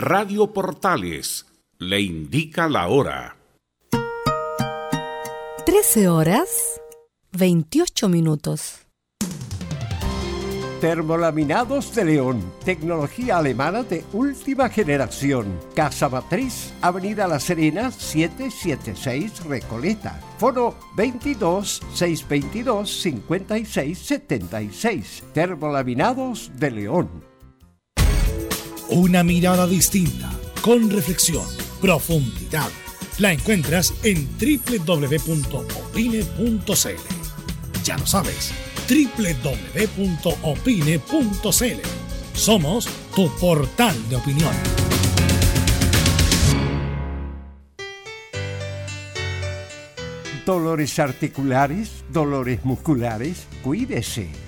Radio Portales le indica la hora. 13 horas 28 minutos. Termolaminados de León, tecnología alemana de última generación. Casa Matriz, Avenida La Serena, 776 Recoleta. Foro 22 622 56 76. Termolaminados de León. Una mirada distinta, con reflexión, profundidad. La encuentras en www.opine.cl. Ya lo sabes www.opine.cl. Somos tu portal de opinión. Dolores articulares, dolores musculares, cuídese.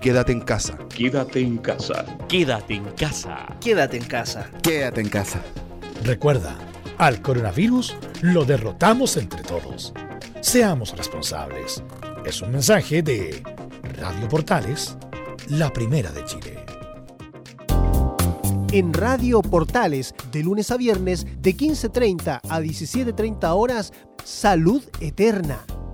Quédate en casa. Quédate en casa. Quédate en casa. Quédate en casa. Quédate en casa. Recuerda, al coronavirus lo derrotamos entre todos. Seamos responsables. Es un mensaje de Radio Portales, la primera de Chile. En Radio Portales, de lunes a viernes, de 15.30 a 17.30 horas, Salud Eterna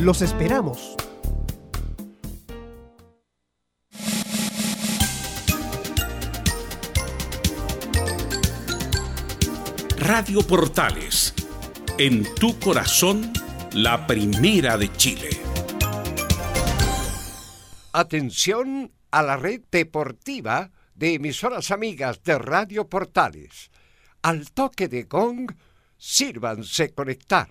Los esperamos. Radio Portales, en tu corazón, la primera de Chile. Atención a la red deportiva de emisoras amigas de Radio Portales. Al toque de gong, sírvanse conectar.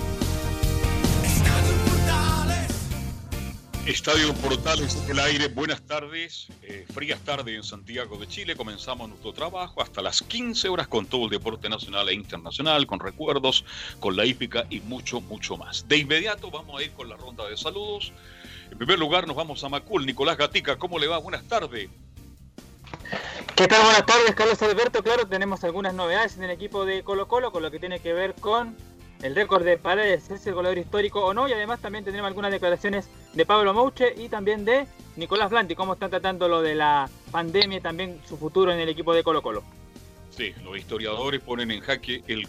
Estadio Portales en el aire, buenas tardes, eh, frías tardes en Santiago de Chile, comenzamos nuestro trabajo hasta las 15 horas con todo el deporte nacional e internacional, con recuerdos, con la hípica y mucho, mucho más. De inmediato vamos a ir con la ronda de saludos. En primer lugar nos vamos a Macul, Nicolás Gatica, ¿cómo le va? Buenas tardes. ¿Qué tal? Buenas tardes, Carlos Alberto. Claro, tenemos algunas novedades en el equipo de Colo Colo con lo que tiene que ver con el récord de Paredes, es el goleador histórico o no, y además también tendremos algunas declaraciones de Pablo Mouche y también de Nicolás Blanti, cómo están tratando lo de la pandemia y también su futuro en el equipo de Colo Colo. Sí, los historiadores ponen en jaque el,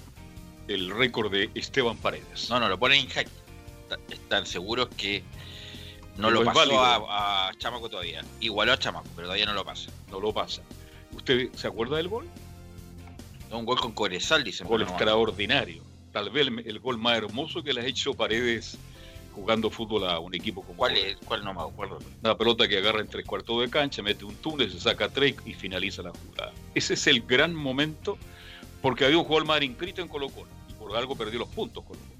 el récord de Esteban Paredes. No, no, lo ponen en jaque. Están seguros que no lo, pasó a, a, Chamaco todavía. Igualó a Chamaco, pero todavía no lo pasa. No lo pasa. ¿Usted se acuerda del gol? Un gol con Corezal, dicen. Gol extraordinario tal vez el, gol más hermoso que le ha hecho Paredes jugando fútbol a un equipo como ¿Cuál es? ¿Cuál no me acuerdo? Una pelota que agarra en tres cuartos de cancha, mete un túnel, se saca tres y finaliza la jugada. Ese es el gran momento porque había un jugador más inscrito en Colo Colo y por algo perdió los puntos Colo Colo.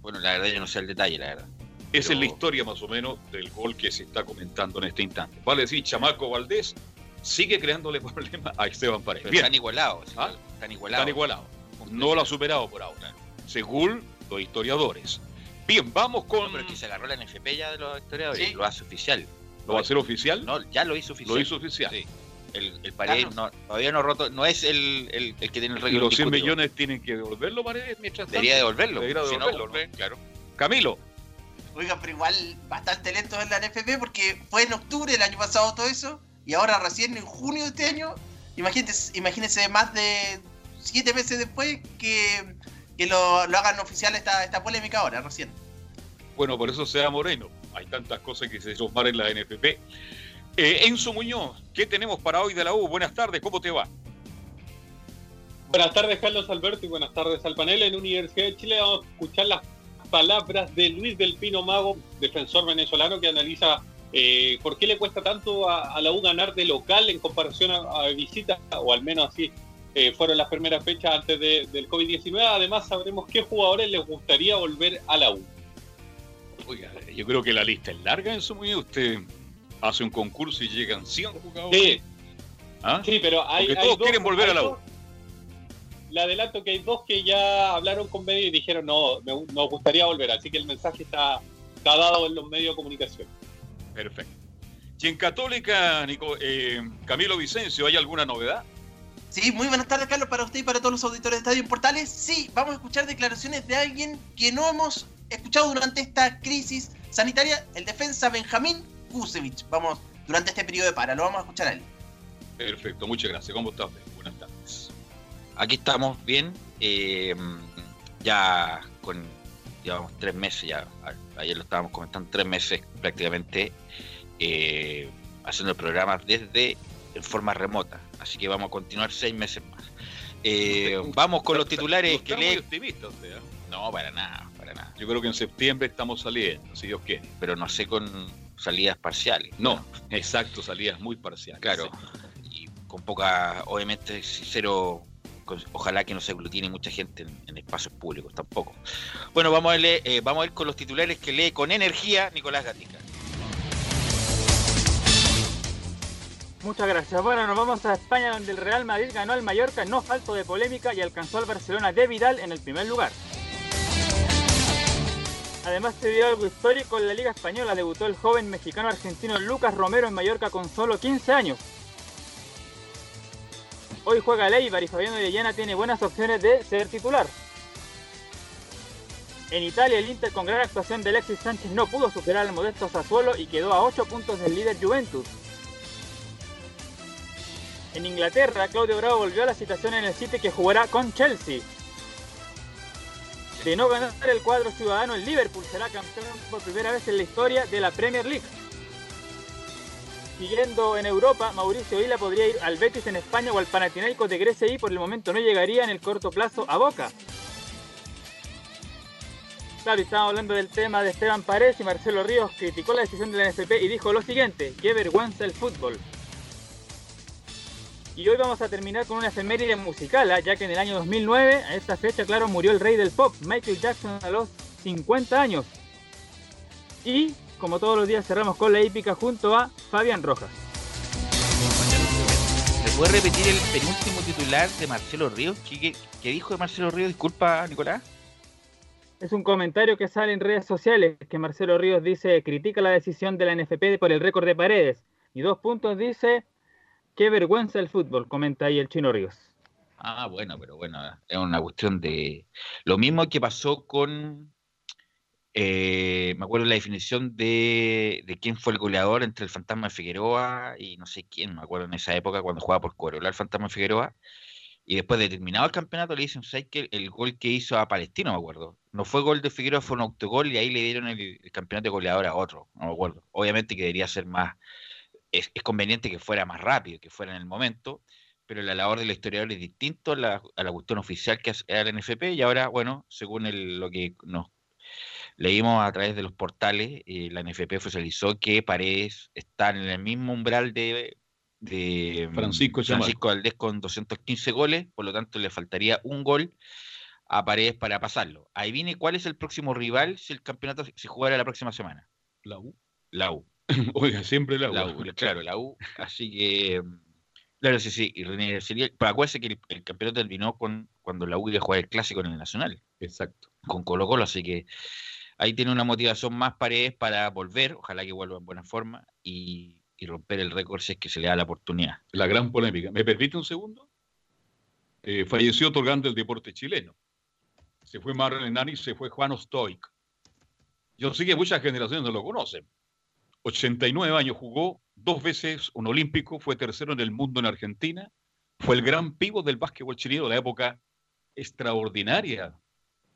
Bueno, la verdad yo no sé el detalle, la verdad. Esa es la historia más o menos del gol que se está comentando en este instante. Vale decir, Chamaco Valdés sigue creándole problemas a Esteban Paredes. Bien. Están igualados. ¿Ah? Están igualados. Están igualados. No lo ha superado por ahora según los historiadores. Bien, vamos con. No, pero es que se agarró la NFP ya de los historiadores y lo hace oficial. ¿Lo va a hacer oficial? No, ya lo hizo oficial. Lo hizo oficial. Sí. El, el Paredes no, todavía no roto, no es el, el, el que tiene el récord. ¿Y los 100 millones tienen que devolverlo, Paredes, mientras tanto? Debería devolverlo. Debería devolverlo, si no, claro. Camilo. Oiga, pero igual bastante lento en la NFP porque fue en octubre del año pasado todo eso y ahora recién en junio de este año, imagínense, imagínense más de siete meses después que que lo, lo hagan oficial esta, esta polémica ahora, recién. Bueno, por eso sea Moreno. Hay tantas cosas que se sumar en la NFP. Eh, Enzo Muñoz, ¿qué tenemos para hoy de la U? Buenas tardes, ¿cómo te va? Buenas tardes, Carlos Alberto, y buenas tardes al panel. En Universidad de Chile vamos a escuchar las palabras de Luis del Pino Mago, defensor venezolano, que analiza eh, por qué le cuesta tanto a, a, la U ganar de local en comparación a, a visita, o al menos así eh, fueron las primeras fechas antes de, del COVID-19. Además, sabremos qué jugadores les gustaría volver a la U. Oiga, yo creo que la lista es larga en su muy Usted hace un concurso y llegan 100 jugadores. Sí, ¿Ah? sí pero hay. Porque todos quieren volver a la U. Le adelanto que hay dos que ya hablaron con medios y dijeron no, me, nos gustaría volver. Así que el mensaje está, está dado en los medios de comunicación. Perfecto. Y en Católica, Nico, eh, Camilo Vicencio, ¿hay alguna novedad? Sí, muy buenas tardes, Carlos, para usted y para todos los auditores de Estadio Portales. Sí, vamos a escuchar declaraciones de alguien que no hemos escuchado durante esta crisis sanitaria, el defensa Benjamín Kusevich. Vamos, durante este periodo de para, lo vamos a escuchar a él. Perfecto, muchas gracias. ¿Cómo estás? Buenas tardes. Aquí estamos bien, eh, ya con, llevamos tres meses, ya ayer lo estábamos comentando, tres meses prácticamente eh, haciendo el programa desde en forma remota Así que vamos a continuar seis meses más. Eh, vamos con los titulares que lee. ¿eh? No, para nada, para nada. Yo creo que en septiembre estamos saliendo, si Dios quiere. Pero no sé con salidas parciales. No, exacto, salidas muy parciales. Claro. Y con poca, obviamente, cero ojalá que no se aglutine mucha gente en, espacios públicos tampoco. Bueno, vamos a, leer, eh, vamos a ir con los titulares que lee con energía Nicolás Gatica. Muchas gracias. Bueno, nos vamos a España donde el Real Madrid ganó al Mallorca no falto de polémica y alcanzó al Barcelona de Vidal en el primer lugar. Además se dio algo histórico en la Liga Española. Debutó el joven mexicano argentino Lucas Romero en Mallorca con solo 15 años. Hoy juega Leibar y Fabiano Orellana tiene buenas opciones de ser titular. En Italia el Inter con gran actuación de Alexis Sánchez no pudo superar al modesto Sassuolo y quedó a 8 puntos del líder Juventus. En Inglaterra, Claudio Bravo volvió a la situación en el City que jugará con Chelsea. De no ganar el cuadro ciudadano, el Liverpool será campeón por primera vez en la historia de la Premier League. Siguiendo en Europa, Mauricio Isla podría ir al Betis en España o al Panathinaikos de Grecia y por el momento no llegaría en el corto plazo a Boca. Claro, y estábamos hablando del tema de Esteban Paredes y Marcelo Ríos criticó la decisión de la NFP y dijo lo siguiente, qué vergüenza el fútbol. Y hoy vamos a terminar con una efeméride musical, ¿ah? ya que en el año 2009, a esta fecha, claro, murió el rey del pop, Michael Jackson, a los 50 años. Y, como todos los días, cerramos con la hípica junto a Fabián Rojas. ¿Me puede repetir el penúltimo titular de Marcelo Ríos? ¿Qué, qué dijo de Marcelo Ríos? Disculpa, Nicolás. Es un comentario que sale en redes sociales que Marcelo Ríos dice critica la decisión de la NFP por el récord de paredes. Y dos puntos dice, qué vergüenza el fútbol, comenta ahí el chino Ríos. Ah, bueno, pero bueno, es una cuestión de... Lo mismo que pasó con... eh, me acuerdo la definición de, de quién fue el goleador entre el Fantasma de Figueroa y no sé quién, me acuerdo en esa época cuando jugaba por Corolla el Fantasma Figueroa. Y después de terminado el campeonato le dicen, ¿sabes qué? El gol que hizo a Palestino, me acuerdo. No fue gol de Figueroa, fue un autogol y ahí le dieron el, el campeonato de goleador a otro, no me acuerdo. Obviamente que debería ser más, es, es conveniente que fuera más rápido, que fuera en el momento, pero la labor del historiador es distinto a la, a la cuestión oficial que hace la NFP y ahora, bueno, según el- lo que nos leímos a través de los portales, eh, la NFP oficializó que Paredes está en el mismo umbral de, de mm, Francisco. Francisco Valdés con 215 goles, por lo tanto le faltaría un gol a Paredes para pasarlo. Ahí viene cuál es el próximo rival si el campeonato se jugara la próxima semana. La U. La U. Oiga, siempre la U. La U, claro, la U. Así que, mm, claro, sí, sí. Y René sería, pero acuérdense que el, el campeonato terminó con cuando la U iba a jugar el clásico en el Nacional. Exacto. Con Colo Colo, así que ahí tiene una motivación más paredes para volver, ojalá que vuelva en buena forma y, y romper el récord si es que se le da la oportunidad. La gran polémica. ¿Me permite un segundo? Eh, falleció otorgando el deporte chileno. Se fue Marlon Enani, se fue Juan Stoic. Yo sé que muchas generaciones no lo conocen. 89 años jugó, dos veces un olímpico, fue tercero en el mundo en Argentina, fue el gran pivo del básquetbol chileno de la época extraordinaria,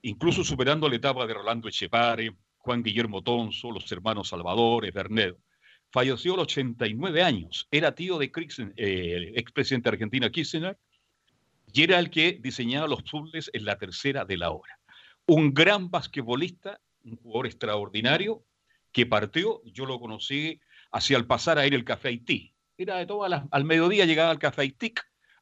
incluso superando la etapa de Rolando Echepare, Juan Guillermo Tonso, los hermanos Salvador, Bernedo. Falleció a los 89 años, era tío de eh, expresidente de Argentina Kirchner, y era el que diseñaba los puzzles en la tercera de la hora. Un gran basquetbolista, un jugador extraordinario, que partió, yo lo conocí hacia al pasar a ir el Café Haití. Era de todas las, al mediodía llegaba al Café Haití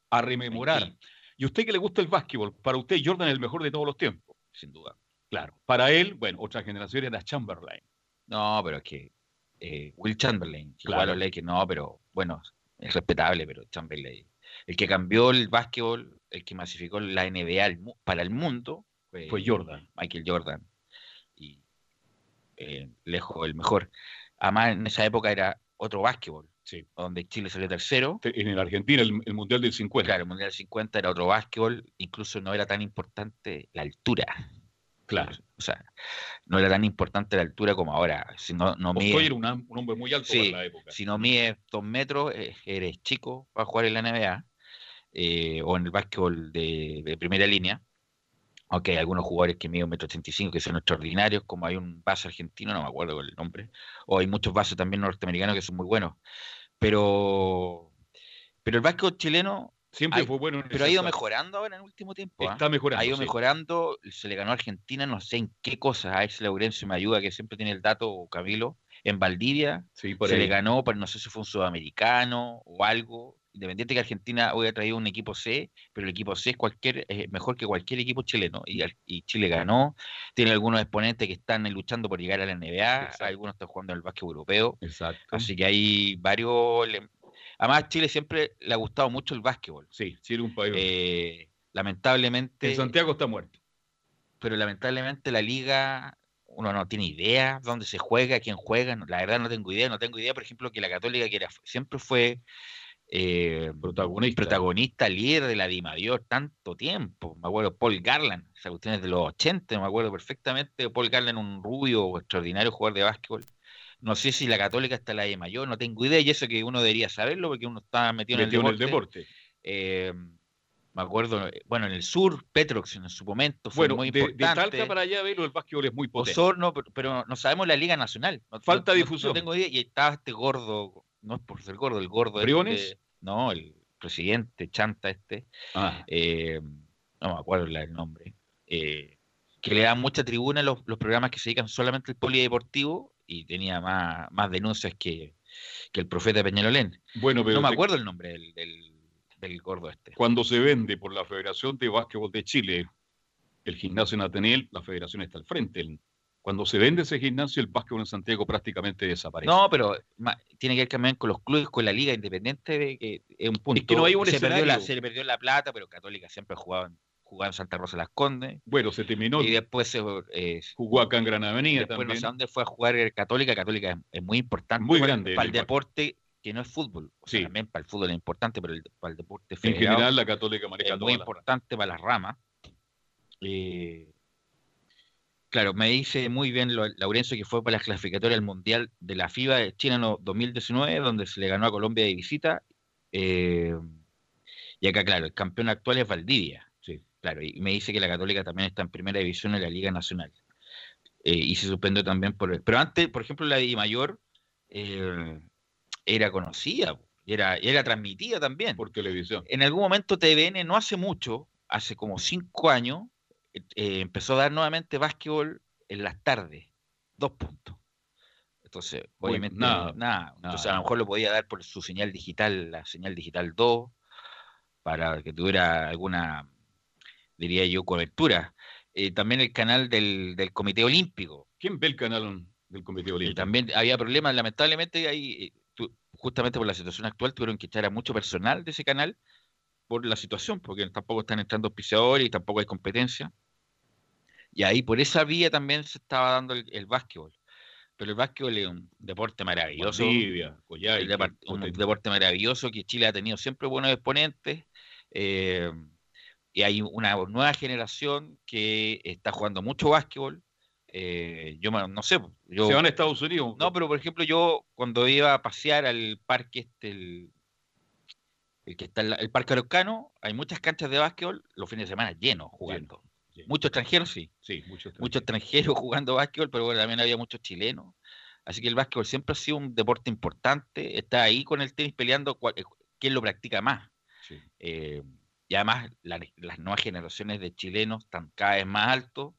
a rememorar. Y usted que le gusta el básquetbol, para usted Jordan es el mejor de todos los tiempos. Sin duda. Claro. Para él, bueno, otra generación era Chamberlain. No, pero es que eh, Will Chamberlain, que Claro. igual los Lakers, no, pero bueno, es respetable, pero Chamberlain. El que cambió el básquetbol, el que masificó la NBA al para el mundo fue, Fue Jordan. Michael Jordan. Eh, lejos el mejor. Además, en esa época era otro básquetbol, Sí. donde Chile salió tercero. En el Argentina, el, el Mundial del 50. Claro, el Mundial 50 era otro básquetbol, incluso no era tan importante la altura. Claro. O sea, no era tan importante la altura como ahora. Si no, no mide- era una- un hombre muy alto Sí, para la época. si no mides dos metros, eh, eres chico para jugar en la NBA eh, o en el básquetbol de, de primera línea. Aunque hay algunos jugadores que miden un metro ochenta y cinco que son extraordinarios, como hay un base argentino, no me acuerdo el nombre, o hay muchos bases también norteamericanos que son muy buenos. Pero, pero el básquetbol chileno Siempre fue bueno en pero ha ido mejorando ahora en el último tiempo. ¿ah? Está mejorando, Ha ido sí. mejorando, se le ganó a Argentina, no sé en qué cosas. A si Laurencio me ayuda, que siempre tiene el dato, Camilo. En Valdivia Sí, por se le ganó, pero no sé si fue un sudamericano o algo. Independiente que Argentina hoy ha traído un equipo C, pero el equipo C es cualquier, es mejor que cualquier equipo chileno. Y, Chile ganó. Tiene algunos exponentes que están luchando por llegar a la NBA. Algunos están jugando en el básquet europeo. Exacto. Así que hay varios. Además, a Chile siempre le ha gustado mucho el básquetbol. Sí, era un país. Eh, lamentablemente. en Santiago está muerto. Pero lamentablemente la liga, uno no tiene idea dónde se juega, quién juega. la verdad no tengo idea. No tengo idea, por ejemplo, que la Católica, que era, siempre fue eh, Protagonista. protagonista, líder de la Dimayor tanto tiempo. Me acuerdo Paul Garland, esa cuestión es de los 80, me acuerdo perfectamente. Paul Garland, un rubio extraordinario jugador de básquetbol. No sé si la Católica está la de mayor, no tengo idea, y eso que uno debería saberlo porque uno está metido, Metido en en el deporte. Eh, me acuerdo, eh, bueno, en el sur, Petrox en su momento fue Bueno, muy de, de importante. Talca para allá, Velo, el básquetbol es muy potente. Osorno, pero, pero no sabemos la Liga Nacional. No- Falta no- no- difusión. No, tengo idea. Y estaba este gordo, no es por ser gordo, el gordo. ¿Briones? No, el presidente Chanta este. Ah. eh, no me acuerdo el nombre. eh, que le dan mucha tribuna a los, los programas que se dedican solamente al polideportivo y tenía más, más denuncias que, que el profeta Peñalolén. Bueno, pero no me te- acuerdo el nombre del, del, del gordo este. Cuando se vende por la Federación de Básquetbol de Chile el gimnasio en Atenel, la federación está al frente. El- Cuando se vende ese gimnasio, el básquetbol en Santiago prácticamente desaparece. No, pero ma- tiene que ver también con los clubes, con la liga independiente, de que es un punto. Es que no hay un se, perdió la, se perdió la plata, pero Católica siempre jugaba en, jugaba en Santa Rosa Las Condes. Bueno, se terminó. Y después se, eh, Jugó acá en Gran Avenida después no también. sé a dónde fue a jugar el Católica. Católica es, es muy importante Muy para, grande para el deporte que no es fútbol. O sea, también para el fútbol es importante, pero el- para el deporte En general, la Católica maneja es muy importante para las ramas. Eh, claro, me dice muy bien lo- Laurencio que fue para la clasificatoria del Mundial de la FIBA de China no- 2019, donde se le ganó a Colombia de visita. eh, y acá, claro, el campeón actual es Valdivia. Sí. Claro, y me dice que la Católica también está en primera división en la Liga Nacional. Eh, y se suspendió también por... Pero antes, por ejemplo, la de Mayor eh, era conocida, era, era transmitida también. Por televisión. En algún momento TVN, no hace mucho, hace como cinco años, eh, eh, empezó a dar nuevamente básquetbol en las tardes, dos puntos. Entonces, obviamente, nada, nada. Entonces, a lo mejor lo podía dar por su señal digital, la señal digital 2, para que tuviera alguna, diría yo, cobertura. Eh, también el canal del, del Comité Olímpico. ¿Quién ve el canal del Comité Y Olímpico? también había problemas, lamentablemente, ahí, justamente por la situación actual, tuvieron que echar a mucho personal de ese canal por la situación, porque tampoco están entrando auspiciadores y tampoco hay competencia. Y ahí por esa vía también se estaba dando el, el básquetbol. Pero el básquetbol es un deporte maravilloso. El depart- un deporte maravilloso que Chile ha tenido siempre buenos exponentes. eh, y hay una nueva generación que está jugando mucho básquetbol. eh, yo no sé, yo, Se van a Estados Unidos. no, pero por ejemplo, yo cuando iba a pasear al parque este, el, el que está en la- el Parque Araucano, hay muchas canchas de básquetbol los fines de semana llenos jugando. Muchos extranjeros, sí. Sí, muchos Muchos extranjeros jugando básquetbol, pero bueno, también había muchos chilenos. Así que el básquetbol siempre ha sido un deporte importante. Está ahí con el tenis peleando cuál- eh, quién lo practica más. Sí. Eh, y además la- las nuevas generaciones de chilenos están cada vez más altos.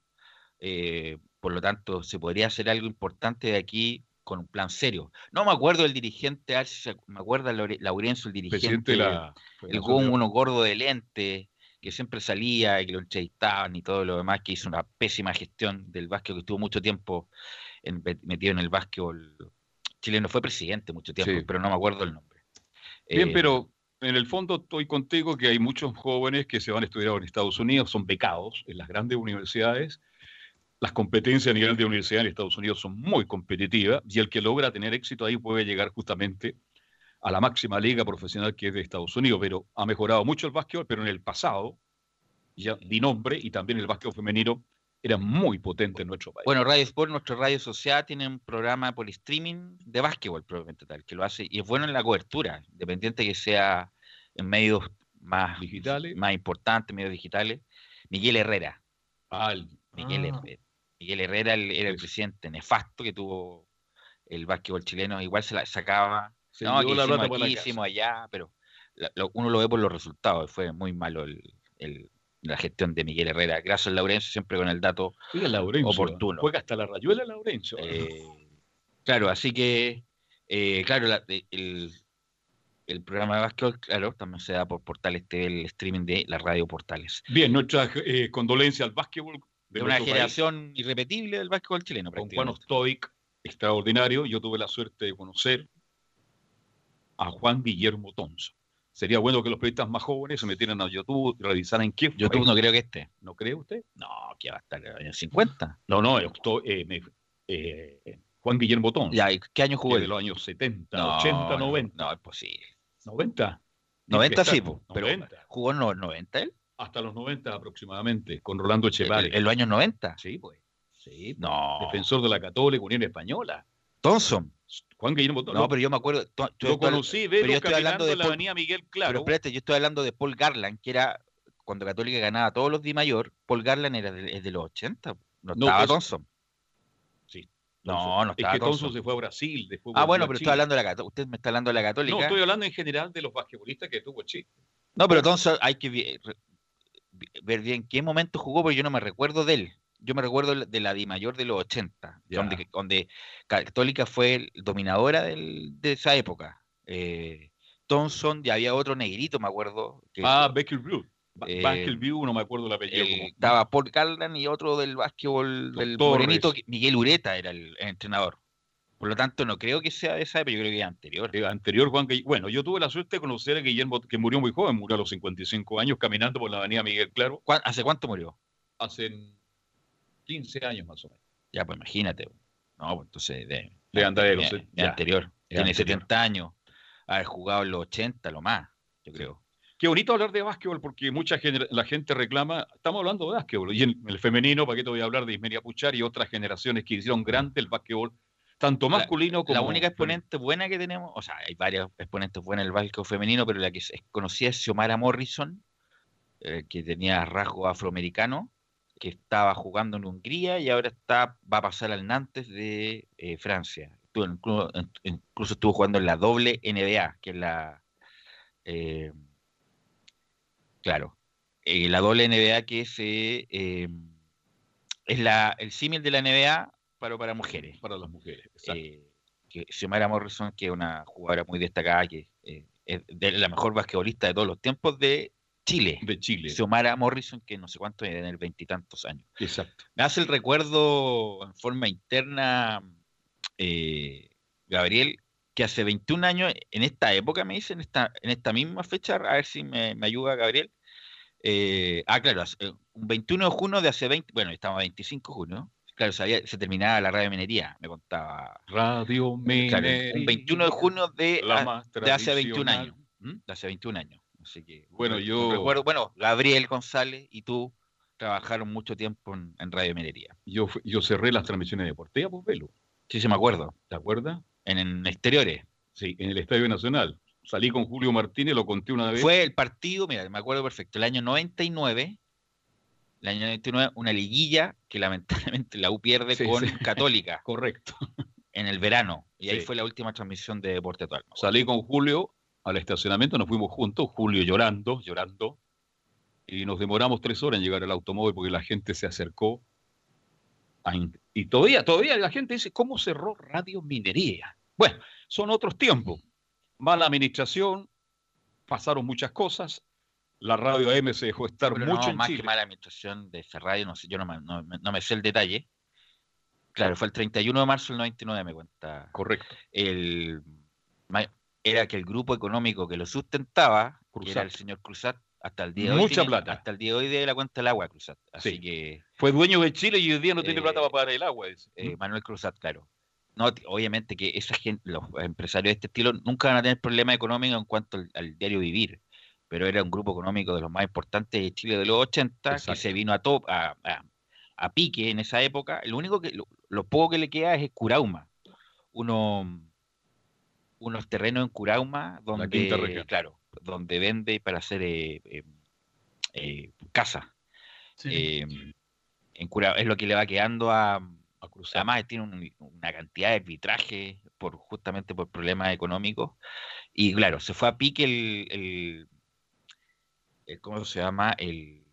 eh, por lo tanto, se podría hacer algo importante de aquí con un plan serio. No me acuerdo del dirigente, a ver si se- me acuerda Laure- Laurencio, el dirigente, Presidente la el de- uno gordo de lente, que siempre salía y que lo entrevistaban y todo lo demás, que hizo una pésima gestión del básquet, que estuvo mucho tiempo en- metido en el básquetbol chileno. Fue presidente mucho tiempo, Sí. pero no me acuerdo el nombre. Bien, Eh, pero en el fondo estoy contigo que hay muchos jóvenes que se van a estudiar en Estados Unidos, son becados en las grandes universidades. Las competencias a nivel de universidad en Estados Unidos son muy competitivas y el que logra tener éxito ahí puede llegar justamente a la máxima liga profesional que es de Estados Unidos. Pero ha mejorado mucho el básquetbol, pero en el pasado, ya di nombre, y también el básquetbol femenino era muy potente en nuestro país. Bueno, Radio Sport, nuestra radio social, tiene un programa por streaming de básquetbol, probablemente tal, que lo hace, y es bueno en la cobertura, independiente que sea en medios más digitales, más importantes, medios digitales. Miguel Herrera. Miguel, Ah. Herrera. Miguel Herrera el- era el presidente nefasto que tuvo el básquetbol chileno, igual se la sacaba. Se no, que la plata aquí, hicimos allá, pero la- lo- uno lo ve por los resultados, fue muy malo el, el- la gestión de Miguel Herrera. Gracias Laurencio, siempre con el dato Oiga, Laurencio, oportuno. Juega hasta la rayuela Laurencio. Eh, claro, así que, eh, claro, la- de- el, el programa de básquetbol, claro, también se da por Portales TV, el streaming de la radio Portales. Bien, nuestra eh, condolencia al básquetbol De, de una país. generación irrepetible del básquetbol chileno, con Juan. Ostoic, extraordinario. Yo tuve la suerte de conocer a Juan Guillermo Tonso. Sería bueno que los periodistas más jóvenes se metieran a YouTube y revisaran qué fue. YouTube no creo que esté. ¿No cree usted? No, que va a estar en los años 50. No, no, Osto- eh, me- eh, Juan Guillermo Tonso. Ya, ¿y ¿qué año jugó de los años 70, No, 80, no, 90. No, es posible. 90. 90 sí, po, pero 90. jugó en los 90 él. Hasta los 90 aproximadamente, con Rolando Echevarri. ¿En los años 90? Sí, pues. Sí, No. defensor de la Católica, Unión Española. Thompson. Juan Guillermo No, no pero yo me acuerdo. to- yo Lo conocí, pero yo estoy hablando de la avenida Miguel Claro. Pero espérate, yo estoy hablando de Paul Garland, que era cuando Católica ganaba todos los Di Mayor. Paul Garland era de, es de los 80. No No, estaba es- Thompson. Sí. No, no es estaba que Thompson Thompson. se fue a Brasil, después Ah, bueno, pero estoy hablando de la Católica. Usted me está hablando de la Católica. No, estoy hablando en general de los basquetbolistas que tuvo Chile. No, pero entonces hay que ver bien qué momento jugó, porque yo no me recuerdo de él. Yo me recuerdo de la Di Mayor de los 80, Ya. donde, donde Católica fue dominadora del- de esa época. Eh, Thompson, y había otro negrito, me acuerdo. Que, Ah, Becker Blue. Eh, Basket View, no me acuerdo el apellido. el- como- estaba Paul Garland y otro del básquetbol del morenito, Miguel Ureta era el, el entrenador. Por lo tanto, no creo que sea de esa época, yo creo que es anterior. Eh, anterior Juan. Bueno, yo tuve la suerte de conocer a Guillermo, que murió muy joven, murió a los 55 años caminando por la avenida Miguel Claro. ¿Cuán- ¿Hace cuánto murió? Hace 15 años más o menos. Ya, pues imagínate. No, pues entonces de, De andar de los- de anterior. Tiene anterior. 70 años. Haber jugado en los 80, lo más, yo creo. Qué bonito hablar de básquetbol porque mucha genera- la gente reclama, estamos hablando de básquetbol, y en el femenino, ¿para qué te voy a hablar de Ismeria Puchar y otras generaciones que hicieron grande el básquetbol, tanto La- masculino como La única exponente buena que tenemos, o sea, hay varias exponentes buenas del básquetbol femenino, pero la que es conocida es Xiomara Morrison, eh, que tenía rasgo afroamericano, que estaba jugando en Hungría y ahora está va a pasar al Nantes de eh, Francia. Incluso estuvo jugando en la doble NBA, que es la... eh, claro, eh, la doble NBA que es, eh, es la, el símil de la NBA, pero para mujeres. para las mujeres. Eh, que Xiomara Morrison, que es una jugadora muy destacada, que es de la mejor basquetbolista de todos los tiempos de Chile. De Chile. Xiomara Morrison, que no sé cuánto en el veintitantos años. Exacto. Me hace el recuerdo en forma interna, eh, Gabriel, que hace 21 años, en esta época, me dice, en esta, en esta misma fecha, a ver si me, me ayuda Gabriel. eh, ah, claro, eh, un 21 de junio de hace 20, bueno, estamos a 25 de junio, claro, se, había- se terminaba la radio minería, me contaba. Radio Claro, Minería. un 21 de junio de, a- hace 21 tradicional. años. De hace 21 años. Así que, Bueno, no- no yo- recuerdo, bueno, Gabriel González y tú trabajaron mucho tiempo en, en Radio Minería. Yo, yo cerré las transmisiones deportivas, pues, Velo. Sí, sí, me acuerdo. ¿Te acuerdas? En, en exteriores. Sí, en el Estadio Nacional. Salí con Julio Martínez, lo conté una vez. Fue el partido, mira, me acuerdo perfecto, el año 99, el año 99, una liguilla que lamentablemente la U pierde Sí, con sí. Católica Correcto. en el verano. Y ahí fue la última transmisión de Deporte Total. Salí con Julio al estacionamiento, nos fuimos juntos, Julio llorando, llorando, y nos demoramos tres horas en llegar al automóvil porque la gente se acercó. a y todavía, todavía la gente dice, ¿cómo cerró Radio Minería? Bueno, son otros tiempos. Mala administración, pasaron muchas cosas, la radio AM se dejó estar Pero mucho no, en más Chile. que mala administración de esa radio, no sé, yo no me, no no me sé el detalle. Claro, fue el 31 de marzo del 99, me cuenta. Correcto. El, era que el grupo económico que lo sustentaba, que era el señor Cruzat, hasta el día de hoy. Mucha tiene- plata. Hasta el día de hoy de la cuenta del agua, Cruzat. Así Sí. que Fue dueño de Chile y hoy día no tiene Eh, plata para pagar el agua. eh, Manuel Cruzat, claro. No, obviamente que esa gente, los empresarios de este estilo nunca van a tener problemas económicos en cuanto al, al diario vivir, pero era un grupo económico de los más importantes de Chile de los 80 que Exacto. se vino a, top, a, a- a pique en esa época. Lo único que, lo, lo poco que le queda es Curauma, uno, unos terrenos en Curauma donde, claro, donde vende para hacer eh, eh, eh, casa. Eh, en Cura- es lo que le va quedando a, A Cruzat. Además tiene un- una cantidad de arbitraje por justamente por problemas económicos. Y claro, se fue a pique el, el- el- ¿cómo se llama? El,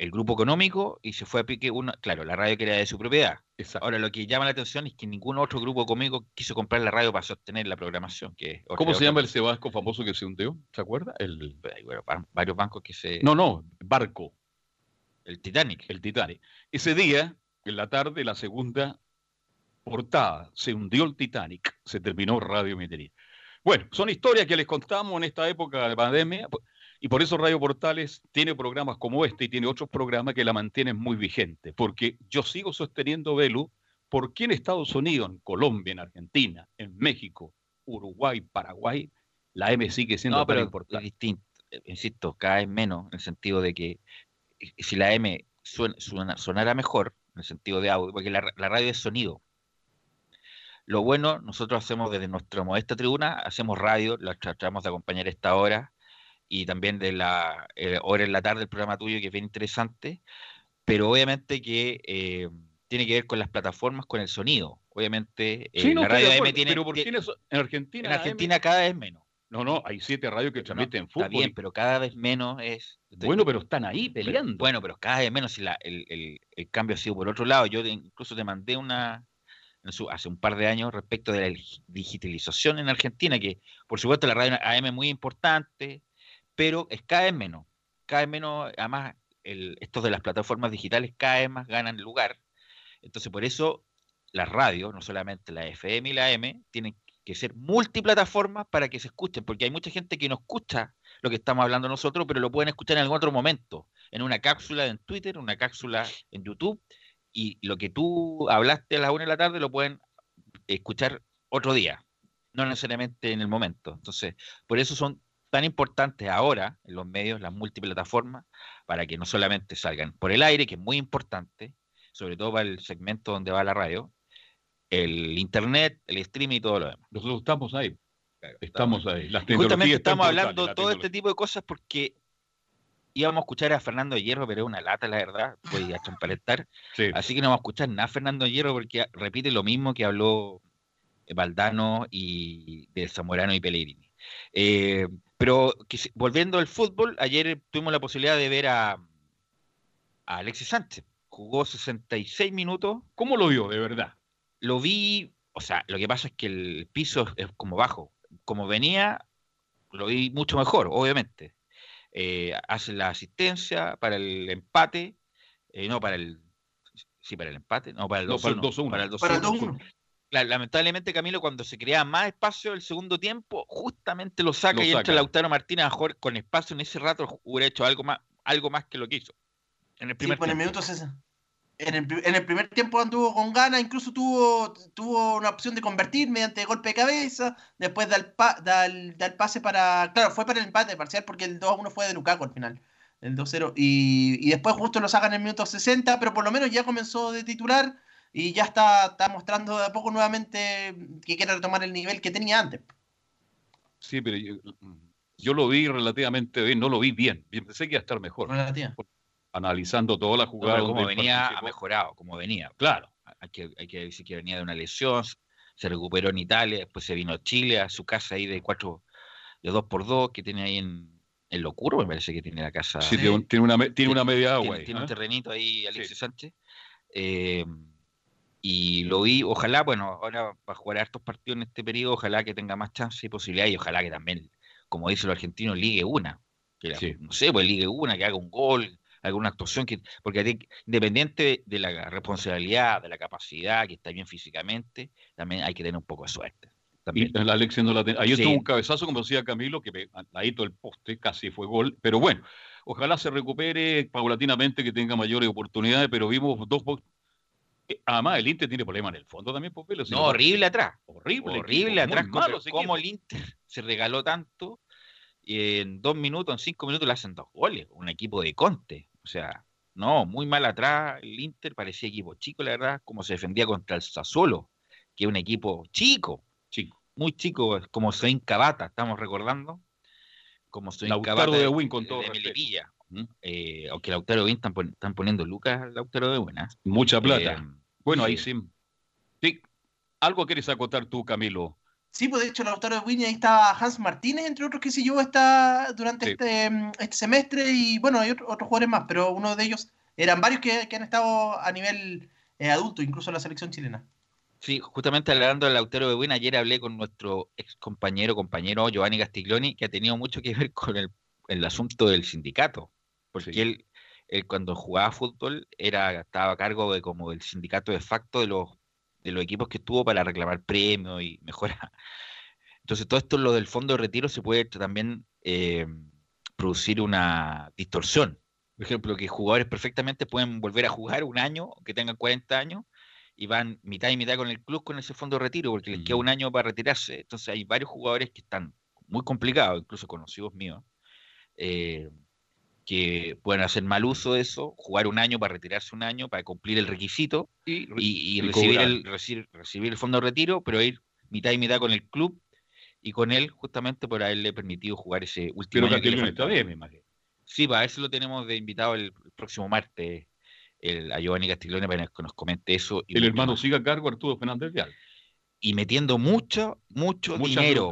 el grupo económico y se fue a pique una, claro, la radio que era de su propiedad. Exacto. Ahora lo que llama la atención es que ningún otro grupo económico quiso comprar la radio para sostener la programación. Que ¿Cómo se llama el Sebasco famoso que se hundió? ¿Se acuerda? El... Hay, bueno, va- varios bancos que se... No, no, barco. El Titanic. El Titanic. Ese día, en la tarde, la segunda portada, se hundió el Titanic, se terminó Radio Minería. Bueno, son historias que les contamos en esta época de pandemia y por eso Radio Portales tiene programas como este y tiene otros programas que la mantienen muy vigente, porque yo sigo sosteniendo, Belu, ¿por qué en Estados Unidos, en Colombia, en Argentina, en México, Uruguay, Paraguay, la M sigue siendo No, pero importante? es distinto. Eh, Insisto, cada vez menos, en el sentido de que eh, si la M suena- suena- sonara mejor, en el sentido de audio, porque la, la radio es sonido. Lo bueno, nosotros hacemos desde nuestra modesta tribuna, hacemos radio, la tratamos de acompañar esta hora y también de la eh, hora en la tarde el programa tuyo, que es bien interesante, pero obviamente que eh, tiene que ver con las plataformas, con el sonido. Obviamente, eh, Sí, no, la radio AM tiene. pero ¿por qué en Argentina? en Argentina cada vez menos. No, no, hay siete radios que transmiten Está fútbol. bien, pero cada vez menos es. Bueno, pero están ahí Pero- peleando. bueno, pero cada vez menos. si la- el, el- el cambio ha sido por otro lado. Yo te- incluso te mandé una. hace un par de años respecto de la dig- digitalización en Argentina, que por supuesto la radio AM es muy importante, pero es cada vez menos. Cada vez menos, además, el, estos de las plataformas digitales cada vez más ganan lugar. Entonces, por eso las radios, no solamente la FM y la AM, tienen que ser multiplataformas para que se escuchen, porque hay mucha gente que no escucha lo que estamos hablando nosotros, pero lo pueden escuchar en algún otro momento, en una cápsula en Twitter, una cápsula en YouTube, y lo que tú hablaste a las una de la tarde lo pueden escuchar otro día, no necesariamente en el momento. Entonces, por eso son tan importantes ahora en los medios las multiplataformas, para que no solamente salgan por el aire, que es muy importante, sobre todo para el segmento donde va la radio, el internet, el streaming y todo lo demás. Nosotros estamos ahí. Estamos ahí. Las Y justamente estamos hablando la todo este tipo de cosas porque íbamos a escuchar a Fernando Hierro, pero es una lata, la verdad, voy a transparentar. Así que no vamos a escuchar nada a Fernando Hierro porque repite lo mismo que habló Valdano y de Zamorano y Pellegrini. Eh, pero volviendo al fútbol, ayer tuvimos la posibilidad de ver a, a Alexis Sánchez. Jugó 66 minutos. ¿Cómo lo vio, de verdad? Lo vi, o sea, lo que pasa es que el piso es como bajo. Como venía, lo vi mucho mejor, obviamente. Eh, hace la asistencia para el empate, eh, no para el. Sí, para el empate, no para el No, 2-1. para el 2-1. Para el Para el 2-1. 2-1. Claro, lamentablemente, Camilo, cuando se crea más espacio el segundo tiempo, justamente lo saca Lo y entra saca. Lautaro Martínez a jugar con espacio en ese rato, hubiera hecho algo más, algo más que lo que hizo. En el Sí, primer pues en el tiempo. minuto 60. En el, pri- en el primer tiempo anduvo con ganas, incluso tuvo, tuvo una opción de convertir mediante golpe de cabeza, después da el, pa- da el- da el pase para... Claro, fue para el empate parcial porque el 2-1 fue de Lukaku al final, el 2-0, y, y después justo lo sacan en el minuto 60, pero por lo menos ya comenzó de titular y ya está, está mostrando de a poco nuevamente que quiere retomar el nivel que tenía antes. Sí, pero yo, yo lo vi relativamente bien, no lo vi bien. Pensé que iba a estar mejor. Relativa. Analizando toda la jugada. pero como venía, ha mejorado, como venía. Claro. Hay que, hay que decir que venía de una lesión, se recuperó en Italia, después se vino a Chile, a su casa ahí de cuatro, de dos por dos, que tiene ahí en, en Locuro, me parece que tiene la casa. Sí, tiene un- tiene una tiene una media agua Tiene, ahí, tiene ¿eh? un terrenito ahí, Alexis Sánchez. Eh, y lo vi, ojalá, bueno, ahora va a jugar hartos partidos en este periodo, ojalá que tenga más chance y posibilidad, y ojalá que también, como dice los argentinos, ligue una. Que la- No sé, pues ligue una, que haga un gol, alguna actuación, que, porque independiente de la responsabilidad, de la capacidad, que está bien físicamente, también hay que tener un poco de suerte. También. Y el no la ten- Ayer Sí. tuvo un cabezazo, como decía Camilo, que al ladito del poste, casi fue gol. Pero bueno, ojalá se recupere paulatinamente, que tenga mayores oportunidades, pero vimos dos... Eh, Además, el Inter tiene problemas en el fondo también, pues, Velo, si No, horrible atrás. Horrible. Horrible equipo, atrás. Como, el Inter se regaló tanto y en dos minutos, en cinco minutos le hacen dos goles. Un equipo de Conte. O sea, no, muy mal atrás el Inter. Parecía equipo chico, la verdad, como se defendía contra el Sassuolo, que es un equipo chico. Chico. Muy chico, como Soin Cabata, estamos recordando. Como Soin Lautaro Cabata de Win, con todo de. Eh, aunque Lautaro de Win están, pon- están poniendo lucas al Lautaro de Win. ¿ah? Mucha plata. Eh, bueno, ahí sí. sí. ¿Algo quieres acotar tú, Camilo? Sí, pues de hecho, Lautaro de Winnie, ahí estaba Hans Martínez, entre otros que se llevó esta, durante Sí. este, mm, este semestre, y bueno, hay otro- otros jugadores más, pero uno de ellos eran varios que, que han estado a nivel eh, adulto, incluso en la selección chilena. Sí, justamente hablando del Lautaro de Buena, ayer hablé con nuestro ex compañero, compañero Giovanni Castiglioni, que ha tenido mucho que ver con el, el asunto del sindicato, porque él, él cuando jugaba fútbol era estaba a cargo de como del sindicato de facto de los de los equipos que estuvo para reclamar premios y mejorar. Entonces todo esto lo del fondo de retiro se puede también eh, producir una distorsión. Por ejemplo, que jugadores perfectamente pueden volver a jugar un año, que tengan 40 años, y van mitad y mitad con el club con ese fondo de retiro, porque les queda un año para retirarse. Entonces hay varios jugadores que están muy complicados, incluso conocidos míos, eh, que pueden hacer mal uso de eso, jugar un año para retirarse un año, para cumplir el requisito y, y- y y recibir, el, recibir, recibir el fondo de retiro, pero ir mitad y mitad con el club y con él justamente por haberle permitido jugar ese último Pero año que le Castiglione está bien, me imagino. Sí, para eso lo tenemos de invitado el, el próximo martes el, a Giovanni Castiglione para que nos comente eso. y El hermano sigue a cargo Arturo Fernández Vial. Y metiendo mucho, mucho dinero.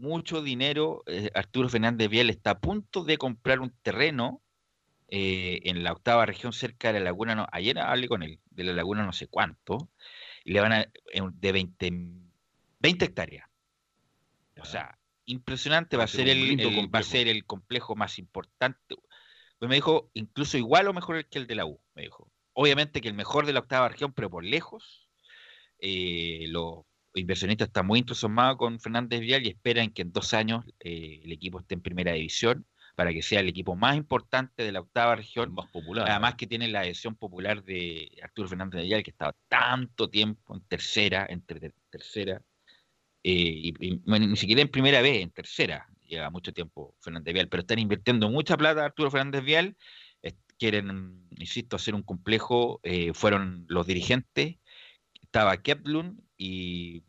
Mucho dinero. eh, Arturo Fernández Vial está a punto de comprar un terreno eh, en la octava región cerca de la laguna. No, ayer hablé con él, de la laguna no sé cuánto. Y le van a. de 20, 20 hectáreas. O sea, impresionante. Va a ser el, el- va a ser el complejo más importante. Pues me dijo, incluso igual o mejor que el de la U, me dijo. Obviamente que el mejor de la octava región, pero por lejos. Eh, los inversionistas están muy entusiasmados con Fernández Vial y esperan que en dos años eh, el equipo esté en primera división para que sea el equipo más importante de la octava región. Más popular. Además que tiene la adhesión popular de Arturo Fernández Vial, que estaba tanto tiempo en tercera, entre ter- tercera, eh, y, y, bueno, ni siquiera en primera vez, en tercera, lleva mucho tiempo Fernández Vial, pero están invirtiendo mucha plata Arturo Fernández Vial, es- quieren, insisto, hacer un complejo, eh, fueron los dirigentes, estaba Keplun y,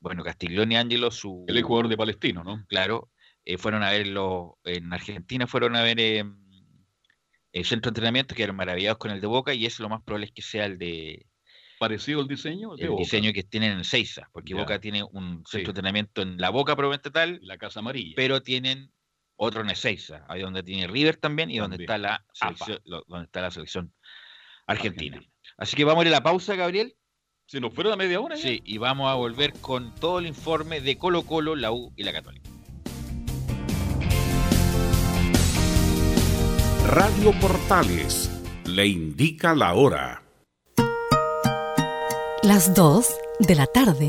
bueno, Castiglione Angelo, su... Él es jugador de Palestino, ¿no? Claro, eh, fueron a verlo en Argentina, fueron a ver eh, el centro de entrenamiento, quedaron maravillados con el de Boca y eso lo más probable es que sea el de Parecido el diseño de el Boca. diseño que tienen en Seiza, porque Ya. Boca tiene un centro Sí. de entrenamiento en la Boca probablemente tal, La Casa Amarilla. pero tienen otro en Ezeiza, ahí donde tiene River también y donde También. está la selección, donde está la selección argentina. Así que vamos a ir a la pausa, Gabriel. ¿Se nos fueron a media hora? ya? Sí, y vamos a volver con todo el informe de Colo Colo, la U y la Católica. Radio Portales le indica la hora. Las 2 de la tarde.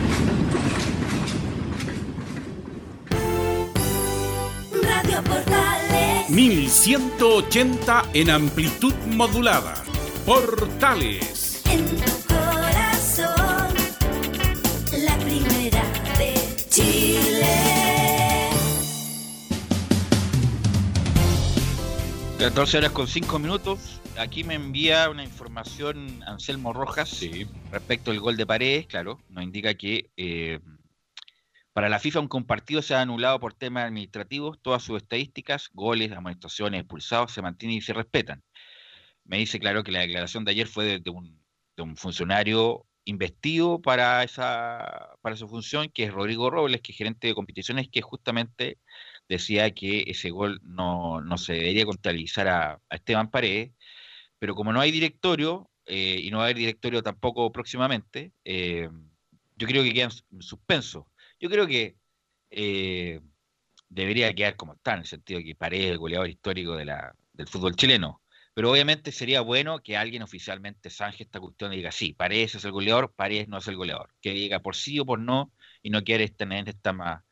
Radio Portales. 1180 en amplitud modulada. Portales. En tu corazón, la primera de Chile. 14 horas con 5 minutos. Aquí me envía una información Anselmo Rojas respecto al gol de Paredes. Claro, nos indica que eh, para la FIFA un compartido se ha anulado por temas administrativos. Todas sus estadísticas, goles, amonestaciones, expulsados se mantienen y se respetan. Me dice claro que la declaración de ayer fue de, un, de un funcionario investido para esa, para esa función, que es Rodrigo Robles, que es gerente de competiciones, que justamente decía que ese gol no, no se debería contabilizar a, Esteban Paredes, pero como no hay directorio, eh, y no va a haber directorio tampoco próximamente, eh, yo creo que quedan en suspenso. Yo creo que eh, debería quedar como está, en el sentido de que Paredes es el goleador histórico de la, del fútbol chileno. Pero obviamente sería bueno que alguien oficialmente zanje esta cuestión y diga, sí, Paredes es el goleador, Paredes no es el goleador. Que diga por sí o por no, y no quiere estar en esta, más,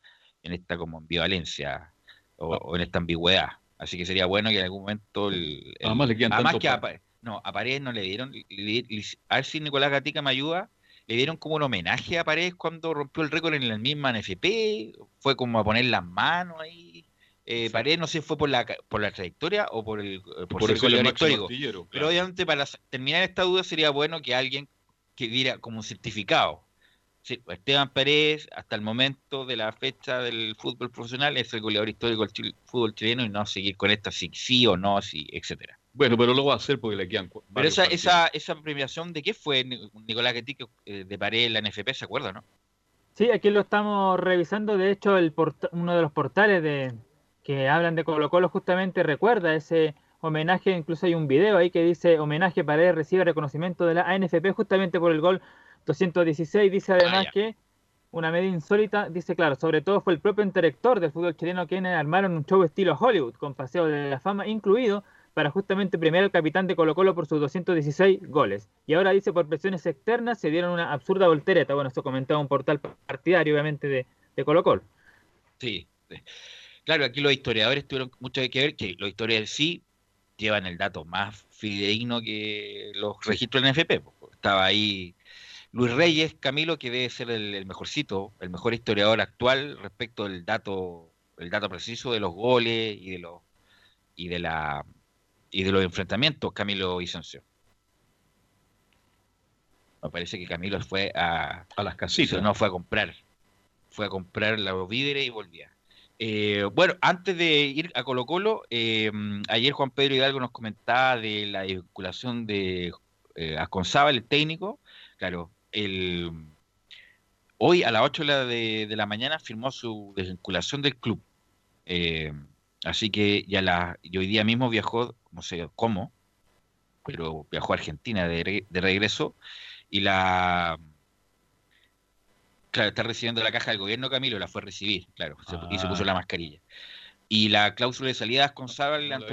en esta como ambivalencia o, o en esta ambigüedad. Así que sería bueno que en algún momento... El, el- Además le además que a, no, a Paredes no le dieron... le- le- a ver si Nicolás Gatica me ayuda. Le dieron como un homenaje a Paredes cuando rompió el récord en la misma NFP. Fue como a poner las manos ahí. Eh, Paredes no sé si fue por la, por la trayectoria o por el por, ser el histórico. Pero obviamente para terminar esta duda sería bueno que alguien que diera como un certificado. Sí, Esteban Pérez, hasta el momento de la fecha del fútbol profesional, es el goleador histórico del fútbol chileno y no seguir con esta si sí o no, si, etcétera. Bueno, pero lo va a hacer porque le quedan Pero esa, partidos. esa, esa premiación de qué fue Ni- Nicolás Gatica eh, de en la NFP, ¿se acuerda, no? Sí, aquí lo estamos revisando. De hecho, el porta- uno de los portales de que hablan de Colo Colo justamente recuerda ese homenaje. Incluso hay un video ahí que dice homenaje Paredes recibe reconocimiento de la ANFP justamente por el gol 216. Dice además ya. que una media insólita, dice claro, sobre todo fue el propio director del fútbol chileno quienes armaron un show estilo Hollywood con paseo de la fama incluido para justamente premiar al capitán de Colo Colo por sus 216 goles. Y ahora dice por presiones externas se dieron una absurda voltereta. Bueno, esto comentaba un portal partidario obviamente de, de Colo Colo. Sí. Claro, aquí los historiadores tuvieron mucho que ver, que los historiadores sí llevan el dato más fidedigno que los registros del NFP. Estaba ahí Luis Reyes, Camilo, que debe ser el, el mejorcito, el mejor historiador actual respecto del dato, el dato preciso de los goles y de los y de la y de los enfrentamientos, Camilo Vicencio. Me parece que Camilo fue a, a las casitas. No fue a comprar. Fue a comprar los víveres y volvía. Eh, bueno, antes de ir a Colo Colo, eh, ayer Juan Pedro Hidalgo nos comentaba de la vinculación de eh, Asconzábal, el técnico. Claro, el, hoy a las 8 de la, de, de la mañana firmó su desvinculación del club. Eh, así que ya la, y hoy día mismo viajó, no sé cómo, pero viajó a Argentina de, re- de regreso y la claro, está recibiendo la caja del gobierno Camilo, la fue a recibir, claro, y se puso Ah. la mascarilla. Y la cláusula de salida con Sábal de No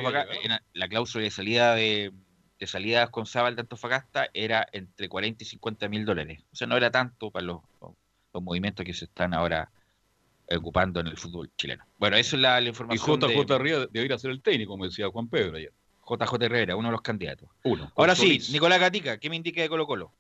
era- la cláusula de salida de, de salida con Sábal de Antofagasta era entre 40 y 50 mil dólares. O sea, no era tanto para los, los movimientos que se están ahora ocupando en el fútbol chileno. Bueno, eso es la, la Y información. JJ de- Ría debería ser el técnico, como decía Juan Pedro ayer. JJ Herrera, uno de los candidatos. Uno. Ahora sí. Nicolás Gatica, ¿qué me indica de Colo Colo?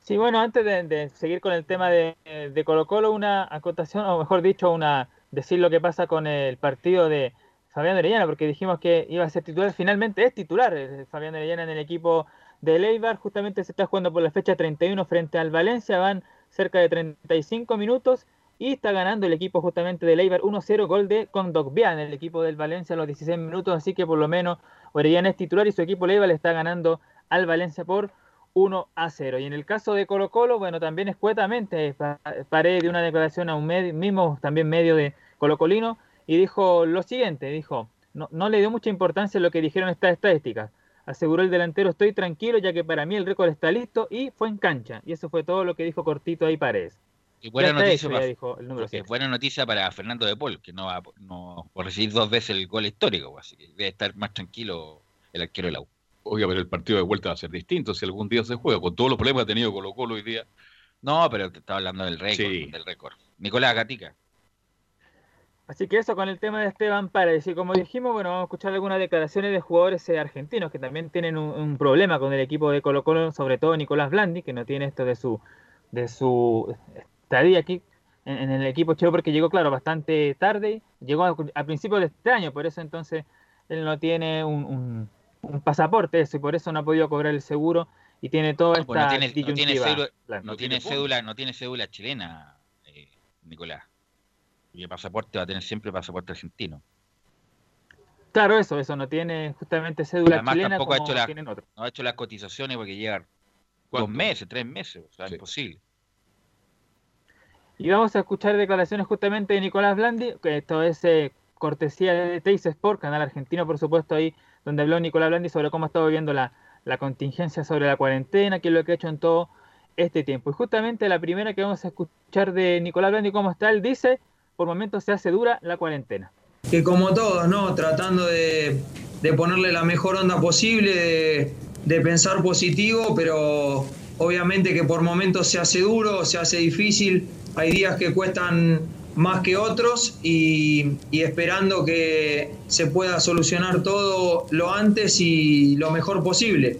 Sí, bueno, antes de, de seguir con el tema de, de Colo Colo, una acotación, o mejor dicho, una decir lo que pasa con el partido de Fabián Orellana, porque dijimos que iba a ser titular, finalmente es titular eh, Fabián Orellana en el equipo de Leibar, justamente se está jugando por la fecha 31 frente al Valencia, van cerca de 35 minutos y está ganando el equipo justamente de Leibar 1-0, gol de Condogbian, el equipo del Valencia a los 16 minutos, así que por lo menos Orellana es titular y su equipo Leibar le está ganando al Valencia por 1 a 0. Y en el caso de Colo Colo, bueno, también escuetamente pa- paré de una declaración a un medio, mismo también medio de Colo Colino y dijo lo siguiente, dijo, no, no le dio mucha importancia a lo que dijeron estas estadísticas. Aseguró el delantero, estoy tranquilo ya que para mí el récord está listo y fue en cancha. Y eso fue todo lo que dijo cortito ahí Paredes. Y buena noticia, hecho, para, ya dijo el número porque 7. buena noticia para Fernando de Paul, que no va a- no, por recibir dos veces el gol histórico, así que debe estar más tranquilo el arquero de la U. Oiga, pero el partido de vuelta va a ser distinto si algún día se juega, con todos los problemas que ha tenido Colo Colo hoy día. No, pero te estaba hablando del récord, Sí. del récord. Nicolás Gatica. Así que eso con el tema de Esteban Paredes. Y como dijimos, bueno, vamos a escuchar algunas declaraciones de jugadores eh, argentinos que también tienen un, un problema con el equipo de Colo Colo, sobre todo Nicolás Blandi, que no tiene esto de su, de su estadía aquí en, en el equipo cheo porque llegó, claro, bastante tarde, llegó a, a principios de este año, por eso entonces él no tiene un, un- un pasaporte eso, y por eso no ha podido cobrar el seguro y tiene toda No, pues no tiene, no tiene disyuntiva, cédula, no tiene cédula, no tiene cédula chilena, eh, Nicolás. Y el pasaporte va a tener siempre pasaporte argentino. Claro, eso, eso no tiene justamente cédula Además chilena tampoco ha hecho, la- no ha hecho las cotizaciones porque lleva dos meses, tres meses, o sea, imposible. Y vamos a escuchar declaraciones justamente de Nicolás Blandi, que esto es eh, cortesía de Teis Sport, canal argentino, por supuesto, ahí donde habló Nicolás Blandi sobre cómo ha estado viviendo la, la contingencia sobre la cuarentena, qué es lo que ha hecho en todo este tiempo. Y justamente la primera que vamos a escuchar de Nicolás Blandi, cómo está, él dice, por momentos se hace dura la cuarentena. que como todos, ¿no? Tratando de, de ponerle la mejor onda posible, de, de pensar positivo, pero obviamente que por momentos se hace duro, se hace difícil, hay días que cuestan más que otros y, y esperando que se pueda solucionar todo lo antes y lo mejor posible.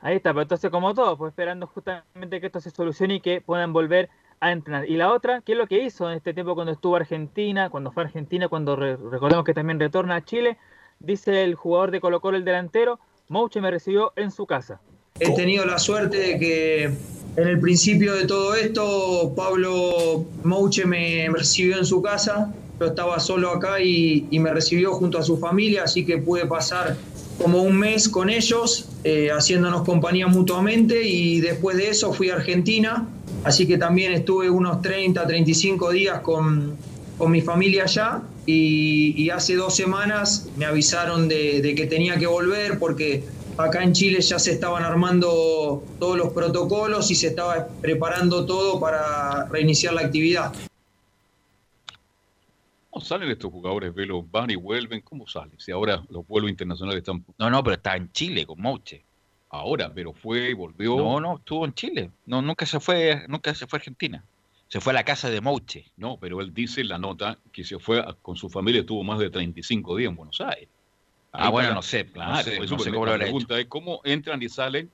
Ahí está, pero entonces como todo, pues esperando justamente que esto se solucione y que puedan volver a entrenar. Y la otra, ¿qué es lo que hizo en este tiempo cuando estuvo Argentina, cuando fue a Argentina, cuando re- recordemos que también retorna a Chile? Dice el jugador de Colo Colo, el delantero, Mouche me recibió en su casa. He tenido la suerte de que en el principio de todo esto Pablo Mouche me recibió en su casa. Yo estaba solo acá y, me recibió junto a su familia, así que pude pasar como un mes con ellos, eh, haciéndonos compañía mutuamente. Y después de eso fui a Argentina, así que también estuve unos 30, 35 días con, con mi familia allá. Y, hace dos semanas me avisaron de que tenía que volver porque acá en Chile ya se estaban armando todos los protocolos y se estaba preparando todo para reiniciar la actividad. ¿Cómo salen estos jugadores, Velo? Van y vuelven, ¿cómo salen? Si ahora los vuelos internacionales están... No, no, pero está en Chile con Mouche. Ahora, pero fue y volvió... No, no, estuvo en Chile. No, nunca se fue, nunca se fue a Argentina. Se fue a la casa de Mouche. No, pero él dice en la nota que se fue a- con su familia, estuvo más de 35 días en Buenos Aires. Ah, bueno, no sé, no Claro, sé, por no eso sé me- cómo lo la habrá pregunta es cómo entran y salen.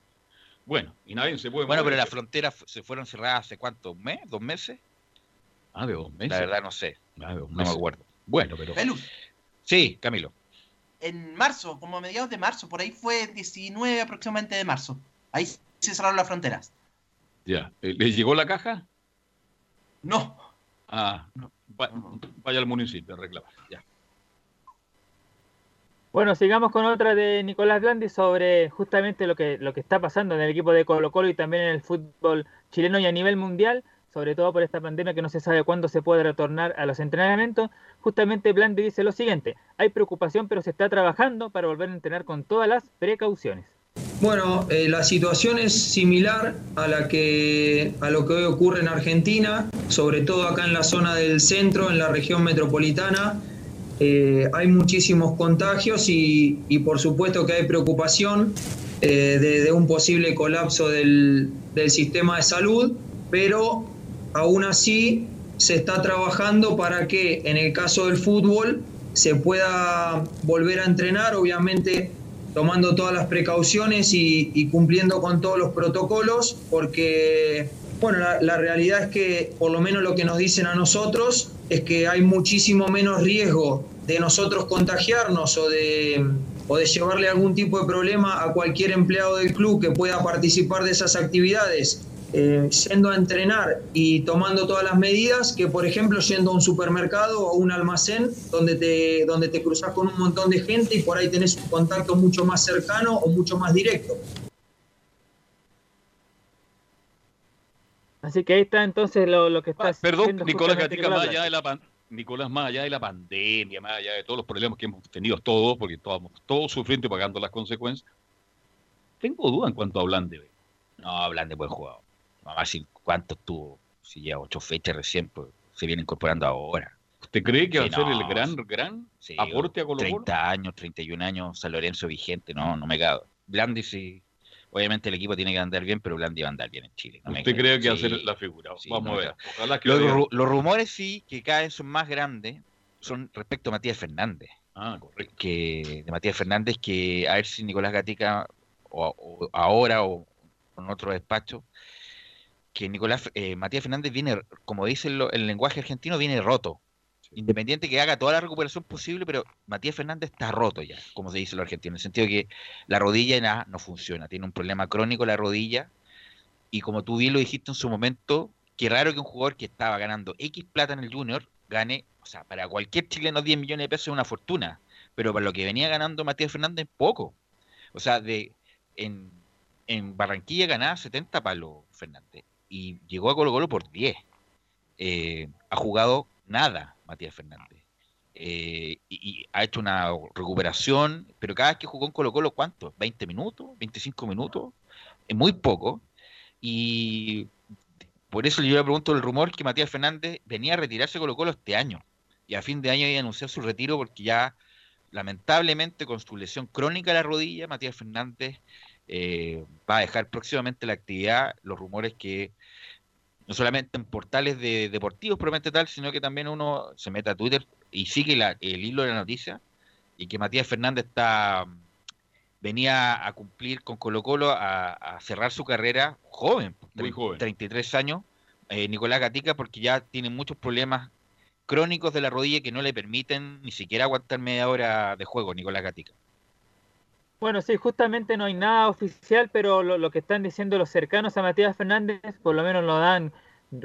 Bueno, y nadie se puede Bueno, mover. pero las fronteras se fueron cerradas hace cuánto, ¿un mes? ¿Dos meses? Ah, de dos meses. La verdad no sé. Ah, de dos No me acuerdo. Bueno, pero... Pelu, Sí, Camilo. en marzo, como a mediados de marzo, por ahí fue 19 aproximadamente de marzo. Ahí se cerraron las fronteras. Ya. Eh, ¿Le llegó la caja? No. Ah, va- vaya al municipio a reclamar. Ya. Bueno, sigamos con otra de Nicolás Blandi sobre justamente lo que, lo que está pasando en el equipo de Colo Colo y también en el fútbol chileno y a nivel mundial, sobre todo por esta pandemia que no se sabe cuándo se puede retornar a los entrenamientos. Justamente Blandi dice lo siguiente, hay preocupación pero se está trabajando para volver a entrenar con todas las precauciones. Bueno, eh, la situación es similar a la que a lo que hoy ocurre en Argentina, sobre todo acá en la zona del centro, en la región metropolitana. Eh, hay muchísimos contagios y, y por supuesto que hay preocupación eh, de, un posible colapso del, del sistema de salud, pero aún así se está trabajando para que en el caso del fútbol se pueda volver a entrenar, obviamente tomando todas las precauciones y, y cumpliendo con todos los protocolos, porque bueno, la, la realidad es que por lo menos lo que nos dicen a nosotros es que hay muchísimo menos riesgo de nosotros contagiarnos o de, o de llevarle algún tipo de problema a cualquier empleado del club que pueda participar de esas actividades eh, yendo a entrenar y tomando todas las medidas que, por ejemplo, yendo a un supermercado o un almacén donde te, donde te cruzas con un montón de gente y por ahí tenés un contacto mucho más cercano o mucho más directo. Así que ahí está entonces lo, lo que está Perdón, haciendo Nicolás Gatica, más allá de la pan- Nicolás, más allá de la pandemia, más allá de todos los problemas que hemos tenido todos, porque todos, todos sufriendo y pagando las consecuencias, tengo duda en cuanto a Blande. No, Blande buen jugador. Mamá, si cuánto tuvo, si ya ocho fechas recién, pues se viene incorporando ahora. ¿Usted cree que va a ser no, el gran, gran Sí, aporte a Colo? 30 años, 31 años, San Lorenzo vigente, no, no me cago. Blandi sí, obviamente el equipo tiene que andar bien, pero Blandi va a andar bien en Chile. no ¿Usted cree que va a ser la figura? sí, Vamos no a ver. cago. Ojalá que Los, lo rumores sí, que cada vez son más grandes, son respecto a Matías Fernández. Ah, correcto. Que, de Matías Fernández, que a ver si Nicolás Gatica, o, o ahora o en otro despacho, que Nicolás eh, Matías Fernández viene, como dice el, el lenguaje argentino, viene roto. Independiente que haga toda la recuperación posible, pero Matías Fernández está roto ya, como se dice lo argentino, en el sentido que la rodilla nada, no funciona, tiene un problema crónico la rodilla, y como tú bien lo dijiste en su momento, qué raro que un jugador que estaba ganando X plata en el Junior gane, o sea, para cualquier chileno 10 millones de pesos es una fortuna, pero para lo que venía ganando Matías Fernández, poco. O sea, de en, en Barranquilla ganaba 70 palos Fernández y llegó a Colo Colo por 10. Eh, ha jugado nada Matías Fernández. Eh, y, ha hecho una recuperación, pero cada vez que jugó en Colo Colo, ¿cuánto? ¿20 minutos? ¿25 minutos? Es muy poco. Y por eso yo le pregunto el rumor que Matías Fernández venía a retirarse de Colo Colo este año. Y a fin de año iba a anunciar su retiro porque ya, lamentablemente, con su lesión crónica de la rodilla, Matías Fernández eh, va a dejar próximamente la actividad. Los rumores que no solamente en portales de deportivos promete tal, sino que también uno se mete a Twitter y sigue la- el hilo de la noticia y que Matías Fernández está venía a cumplir con Colo Colo a, a cerrar su carrera joven, Muy joven. 33 años, eh, Nicolás Gatica, porque ya tiene muchos problemas crónicos de la rodilla que no le permiten ni siquiera aguantar media hora de juego, Nicolás Gatica. Bueno, sí, justamente no hay nada oficial, pero lo, que están diciendo los cercanos a Matías Fernández, por lo menos lo dan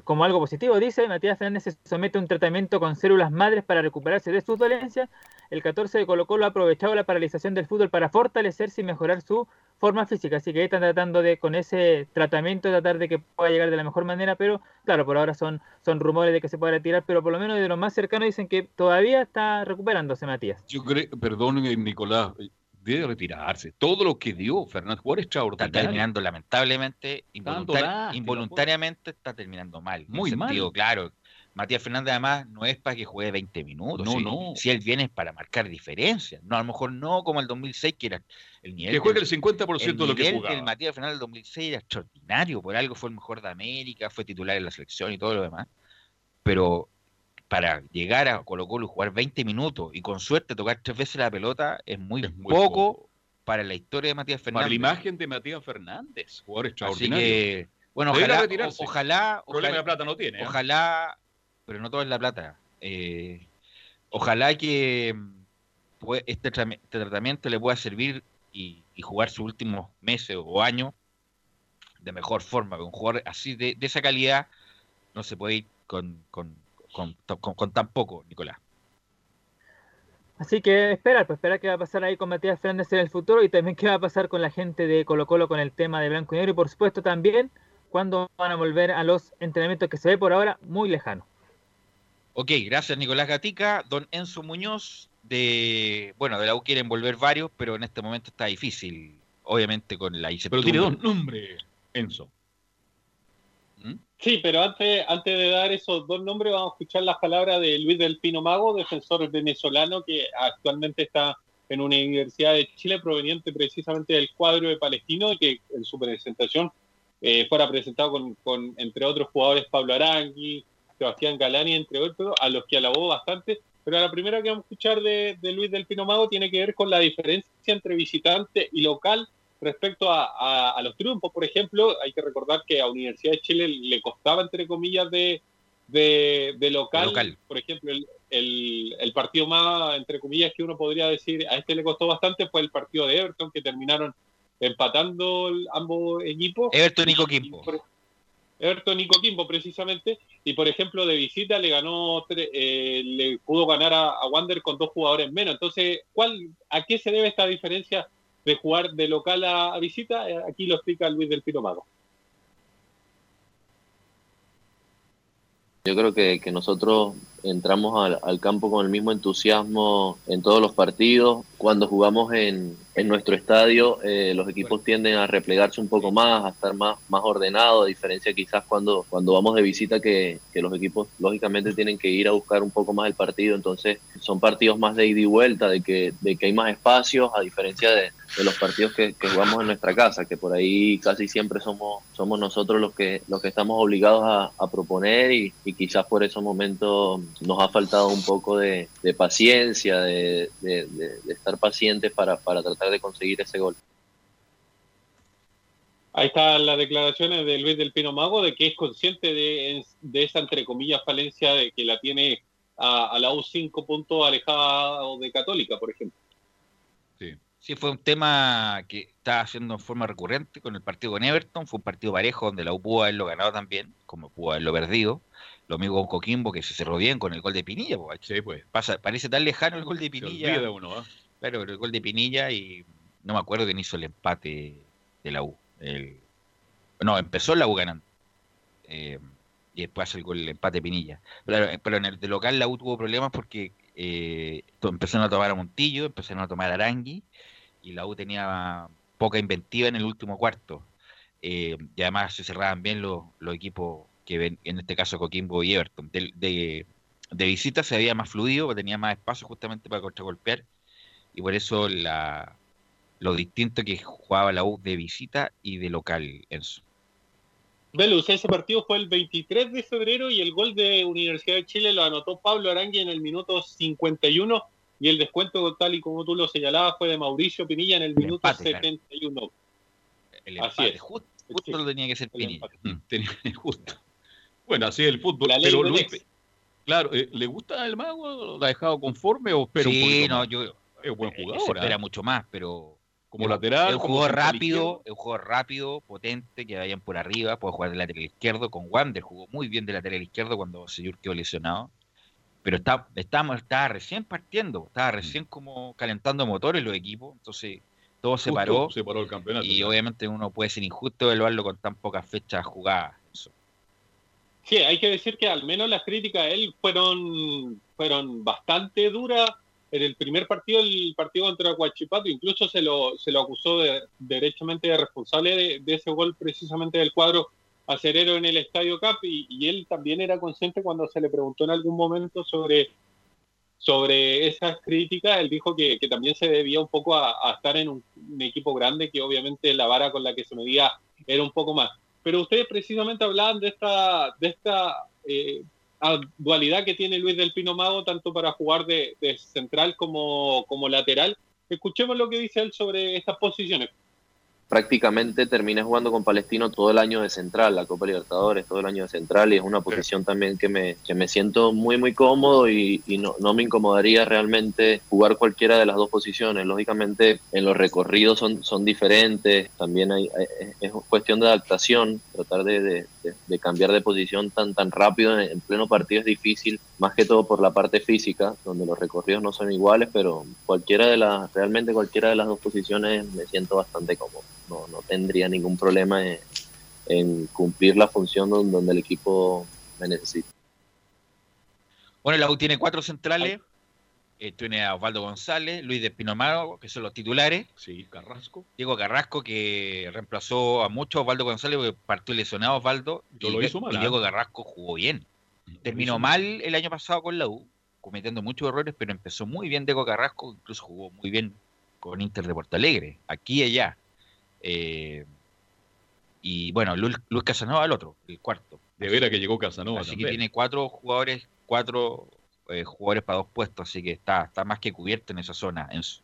como algo positivo. Dice, Matías Fernández se somete a un tratamiento con células madres para recuperarse de sus dolencias. El 14 de Colo Colo ha aprovechado la paralización del fútbol para fortalecerse y mejorar su forma física. Así que están tratando de, con ese tratamiento, tratar de que pueda llegar de la mejor manera, pero claro, por ahora son, son rumores de que se pueda retirar, pero por lo menos de los más cercanos dicen que todavía está recuperándose Matías. Yo creo, perdón, eh, Nicolás, debe retirarse. Todo lo que dio Fernández Juárez Está extraordinario. terminando lamentablemente, Dando involuntari- lástima, involuntariamente está terminando mal. en Muy el sentido, mal. Claro, Matías Fernández además no es para que juegue 20 minutos. No, si, no. si él viene es para marcar diferencias. No, a lo mejor no como el 2006, que era el nivel. Que juegue el 50% de lo que jugaba. del Matías Fernández del 2006 era extraordinario. Por algo fue el mejor de América, fue titular en la selección y todo lo demás. Pero para llegar a Colo Colo y jugar 20 minutos y con suerte tocar tres veces la pelota es muy, muy poco, para la historia de Matías Para Fernández. la imagen de Matías Fernández, jugador Así extraordinario. que, bueno, ojalá, retirarse. ojalá, Problema ojalá- de plata no tiene. ¿eh? ojalá, pero no todo es la plata. eh, ojalá que mm, pue- este, tra- este tratamiento le pueda servir y, y jugar sus últimos meses o años de mejor forma. Un jugador así de, de esa calidad no se puede ir con, con, con- con- con tan poco, Nicolás. Así que esperar, pues esperar qué va a pasar ahí con Matías Fernández en el futuro y también qué va a pasar con la gente de Colo Colo con el tema de Blanco y Negro y por supuesto también cuando van a volver a los entrenamientos que se ve por ahora muy lejano. Ok, gracias Nicolás Gatica. Don Enzo Muñoz, de bueno, de la U quieren volver varios, pero en este momento está difícil, obviamente con la Pero incertidumbre. tiene dos nombres, Enzo. Sí, pero antes, antes de dar esos dos nombres, vamos a escuchar las palabras de Luis del Pino Mago, defensor venezolano que actualmente está en una universidad de Chile proveniente precisamente del cuadro de Palestino y que en su presentación eh, fuera presentado con, con, entre otros jugadores, Pablo Arangui, Sebastián Galani, entre otros, a los que alabó bastante, Pero la primera que vamos a escuchar de, de Luis del Pino Mago tiene que ver con la diferencia entre visitante y local respecto a, a- a los triunfos. Por ejemplo, hay que recordar que a Universidad de Chile le costaba, entre comillas, de, de, de local. Por ejemplo, el, el- el partido más, entre comillas, que uno podría decir a este le costó bastante fue el partido de Everton, que terminaron empatando ambos equipos. Everton y Coquimbo. Everton y Coquimbo precisamente, y por ejemplo de visita le ganó, tre- eh, le pudo ganar a, a Wander con dos jugadores menos. Entonces, ¿cuál, ¿a qué se debe esta diferencia de jugar de local a, visita? Eh, Aquí lo explica Luis del Pino Mago. Yo creo que, que nosotros entramos al, al campo con el mismo entusiasmo en todos los partidos. Cuando jugamos en, en nuestro estadio, eh, los equipos tienden a replegarse un poco más, a estar más, más ordenados, a diferencia quizás cuando, cuando vamos de visita, que, que los equipos lógicamente tienen que ir a buscar un poco más el partido. Entonces son partidos más de ida y vuelta, de que, de que hay más espacios, a diferencia de, de los partidos que, que jugamos en nuestra casa, que por ahí casi siempre somos, somos nosotros los que, los que estamos obligados a, a proponer y, y quizás por esos momentos nos ha faltado un poco de, de paciencia, de, de- de- de estar pacientes para, para tratar de conseguir ese gol. Ahí están las declaraciones de Luis del Pino Mago de que es consciente de, de esa, entre comillas, falencia de que la tiene a, a la U 5 puntos alejada de Católica, por ejemplo. Sí, fue un tema que está haciendo en forma recurrente con el partido con Everton. Fue un partido parejo donde la U pudo haberlo ganado también, como pudo haberlo perdido. Lo mismo con Coquimbo, que se cerró bien con el gol de Pinilla. po, Sí, pues. Pasa, parece tan lejano el gol de Se Pinilla. uno, ¿ah? Claro, el gol de Pinilla y no me acuerdo quién hizo el empate de la U. El- no, empezó la U ganando. Eh, y después hace el gol el empate de Pinilla. Pero, pero en el de local la U tuvo problemas porque eh, empezaron a tomar a Montillo, empezaron a tomar a Arangui y la U tenía poca inventiva en el último cuarto. Eh, y además se cerraban bien los, los equipos que ven, en este caso Coquimbo y Everton. De, de, de visita se veía más fluido, tenía más espacio justamente para contragolpear y por eso la, lo distinto que jugaba la U de visita y de local, Enzo. Velus, ese partido fue el 23 de febrero y el gol de Universidad de Chile lo anotó Pablo Arangui en el minuto 51 y el descuento, tal y como tú lo señalabas, fue de Mauricio Pinilla en el minuto empate, claro. 71. El Así empate, es. justo, justo lo tenía que ser Pinilla. Mm, tenía- justo. Bueno, así es el fútbol. La Pero Luis, claro, eh, ¿le gusta el mago? ¿La ha dejado conforme o espera un Sí, poquito no, más? yo Es buen eh, se jugador. espera ¿ah? mucho más, pero Como lateral, es un jugador rápido, es un jugador rápido, potente, que vayan por arriba, puede jugar de lateral izquierdo con Wander, jugó muy bien de lateral izquierdo cuando Seyur quedó lesionado. Pero está, estaba, estaba recién partiendo, estaba recién como calentando motores los equipos, entonces todo se paró. se paró el campeonato. Y obviamente uno puede ser injusto evaluarlo con tan pocas fechas jugadas. Sí, hay que decir que al menos las críticas a él fueron, fueron bastante duras. En el primer partido, el partido contra Huachipato, incluso se lo, se lo acusó de, derechamente de responsable de, de ese gol precisamente del cuadro acerero en el Estadio Cap y, él también era consciente cuando se le preguntó en algún momento sobre, sobre esas críticas, él dijo que, que también se debía un poco a, estar en un equipo grande, que obviamente la vara con la que se medía era un poco más. Pero ustedes precisamente hablaban de esta, de esta eh, dualidad que tiene Luis del Pino Mago, tanto para jugar de, de central como, como lateral. Escuchemos lo que dice él sobre estas posiciones. Prácticamente terminé jugando con Palestino todo el año de central, la Copa Libertadores, todo el año de central, y es una posición también que me, que me siento muy, muy cómodo y, y no, no me incomodaría realmente jugar cualquiera de las dos posiciones. Lógicamente, en los recorridos son, son diferentes, también hay, hay- es cuestión de adaptación, tratar de, de- de- de cambiar de posición tan, tan rápido en, en pleno partido es difícil, más que todo por la parte física, donde los recorridos no son iguales, pero cualquiera de las, realmente cualquiera de las dos posiciones me siento bastante cómodo no, no tendría ningún problema en, en cumplir la función donde, donde el equipo me necesita. Bueno, la U tiene cuatro centrales. Eh, tiene a Osvaldo González, Luis de Pinomaro, que son los titulares. Sí, Carrasco. Diego Carrasco, que reemplazó a mucho a Osvaldo González, porque partió lesionado Osvaldo. Yo y, lo hizo y mal, ¿ah? Diego Carrasco jugó bien. Terminó mal el año pasado con la U, cometiendo muchos errores, pero empezó muy bien Diego Carrasco, incluso jugó muy bien con Inter de Porto Alegre, aquí y allá. Eh, y bueno, Luis, Luis Casanova el otro, el cuarto. De veras que llegó Casanova Así que tiene cuatro jugadores, cuatro eh, jugadores para dos puestos, así que está, está más que cubierto en esa zona. Enzo.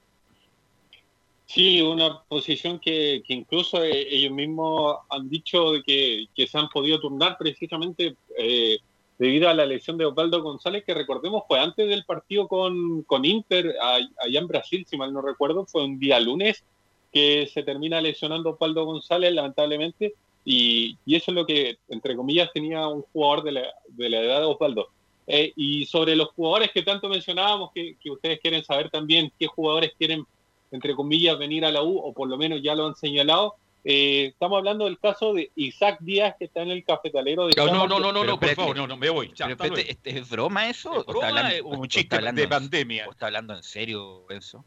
Sí, una posición que, que incluso eh, ellos mismos han dicho de que, que se han podido turnar precisamente eh, debido a la lesión de Osvaldo González, que recordemos fue antes del partido con, con Inter, a- allá en Brasil, si mal no recuerdo, fue un día lunes que se termina lesionando Osvaldo González, lamentablemente, y, y eso es lo que, entre comillas, tenía un jugador de la, de la edad de Osvaldo. Eh, y sobre los jugadores que tanto mencionábamos, que, que ustedes quieren saber también qué jugadores quieren, entre comillas, venir a la U, o por lo menos ya lo han señalado, eh, estamos hablando del caso de Isaac Díaz, que está en el cafetalero de No, no, Chiapas. no, no, no, no, por espérate, favor, no, no, me voy. Ya, Pero espérate, luego. ¿este ¿Es broma eso? ¿O está broma, hablando- es un chiste está hablando de pandemia. ¿O está hablando en serio, Enzo?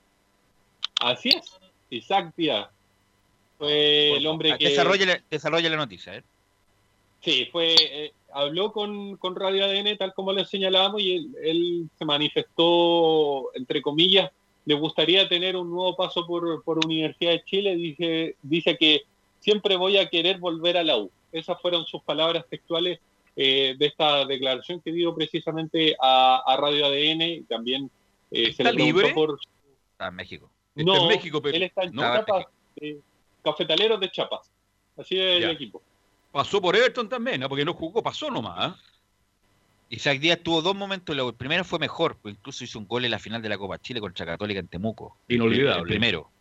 Así es, Isaac Díaz. Fue el hombre que... Desarrolla la, desarrolla la noticia, ¿eh? Sí, fue, eh, habló con, con Radio ADN, tal como le señalábamos, y él, él se manifestó, entre comillas, le gustaría tener un nuevo paso por, por Universidad de Chile. Dice, dice que siempre voy a querer volver a la U. Esas fueron sus palabras textuales eh, de esta declaración que dio precisamente a, a Radio ADN. y También eh, se ¿Está le preguntó libre? por... Está en México. No, Está en México, pero él está en no. Chiapas, eh, Cafetaleros de Chiapas. Así es Ya. el equipo. Pasó por Everton también, ¿ah? porque no jugó, pasó nomás. Isaac Díaz tuvo dos momentos. El primero fue mejor, pues incluso hizo un gol en la final de la Copa Chile contra Católica en Temuco. Inolvidable. El primero.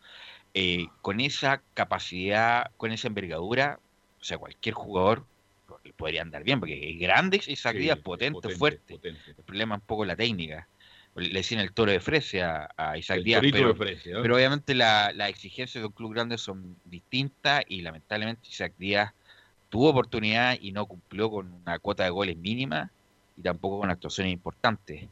Eh, con esa capacidad, con esa envergadura, o sea, cualquier jugador le podría andar bien, porque es grande Isaac Sí, Díaz, potente, potente, fuerte. potente. El problema es un poco la técnica. Le decían el toro de Fresia a, a Isaac El Díaz, pero, ¿eh? pero obviamente la- las exigencias de un club grande son distintas y lamentablemente Isaac Díaz tuvo oportunidad y no cumplió con una cuota de goles mínima y tampoco con actuaciones importantes.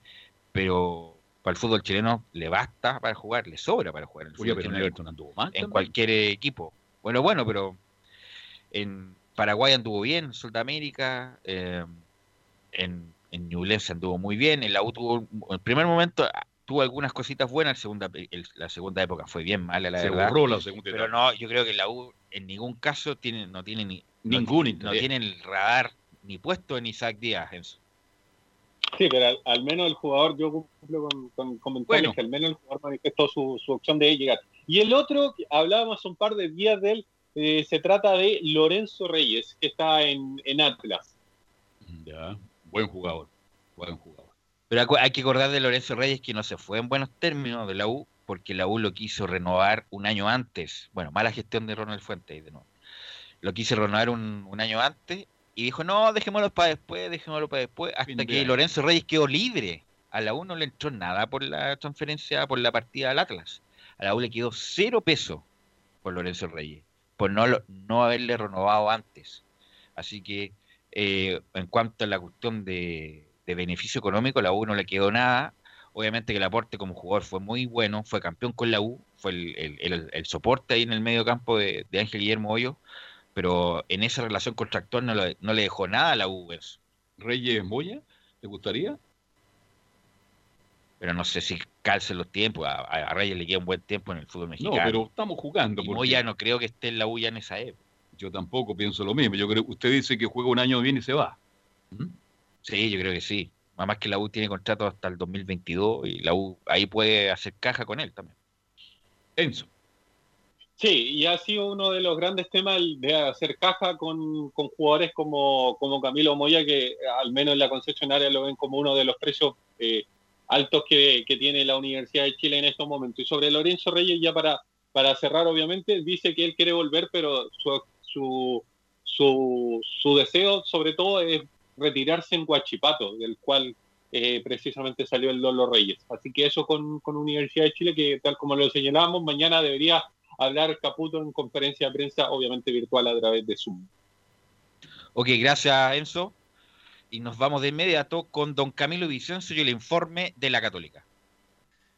Pero para el fútbol chileno le basta para jugar, le sobra para jugar. El pero en chileno Everton anduvo mal en también. cualquier equipo. Bueno, bueno, pero en Paraguay anduvo bien, en Sudamérica, eh, en, en Ñublense anduvo muy bien, en la U tuvo, en el primer momento tuvo algunas cositas buenas, el segunda, el- la segunda época fue bien mala, la Se verdad. borró la segunda Pero no, yo creo que la U en ningún caso tiene, no tiene ni Ningún no tiene el radar ni puesto en Isaac Díaz, Enzo. Sí, pero al, al menos el jugador, yo cumplo con, con comentarios Bueno. que al menos el jugador manifestó su, su opción de llegar. Y el otro, que hablábamos un par de días de él, eh, se trata de Lorenzo Reyes, que está en, en Atlas. Ya, buen jugador, buen jugador. Pero hay que acordar de Lorenzo Reyes que no se fue en buenos términos de la U, porque la U lo quiso renovar un año antes. Bueno, mala gestión de Ronald Fuentes, de nuevo. Lo quiso renovar un, un año antes y dijo, no, dejémoslo para después, dejémoslo para después, hasta que. Lorenzo Reyes quedó libre. A la U no le entró nada por la transferencia, por la partida al Atlas. A la U le quedó cero peso por Lorenzo Reyes, por no, no haberle renovado antes. Así que eh, en cuanto a la cuestión de, de beneficio económico, a la U no le quedó nada. Obviamente que el aporte como jugador fue muy bueno, fue campeón con la U, fue el, el- el- el soporte ahí en el medio campo de, de Ángel Guillermo Hoyo, pero en esa relación contractual no, le- no le dejó nada a la U eso. Reyes Moya, ¿te gustaría? Pero no sé si calcen los tiempos, a, a- Reyes le queda un buen tiempo en el fútbol No, mexicano. pero estamos jugando. y porque Moya no creo que esté en la U ya en esa época. Yo tampoco pienso lo mismo. Yo creo usted dice que juega un año bien y se va. Sí, yo creo que sí. Además que la U tiene contrato hasta el 2022 y la U ahí puede hacer caja con él también. Enzo. Sí, y ha sido uno de los grandes temas de hacer caja con, con jugadores como, como Camilo Moya, que al menos en la concesionaria lo ven como uno de los precios eh, altos que, que tiene la Universidad de Chile en estos momentos. Y sobre Lorenzo Reyes, ya para, para cerrar, obviamente, dice que él quiere volver, pero su, su, su, su deseo, sobre todo, es retirarse en Huachipato, del cual eh, precisamente salió el Lolo Reyes. Así que eso con, con Universidad de Chile, que tal como lo señalábamos, mañana debería hablar Caputo en conferencia de prensa, obviamente virtual a través de Zoom. Ok, gracias Enzo. Y nos vamos de inmediato con don Camilo Vicencio y el informe de la Católica.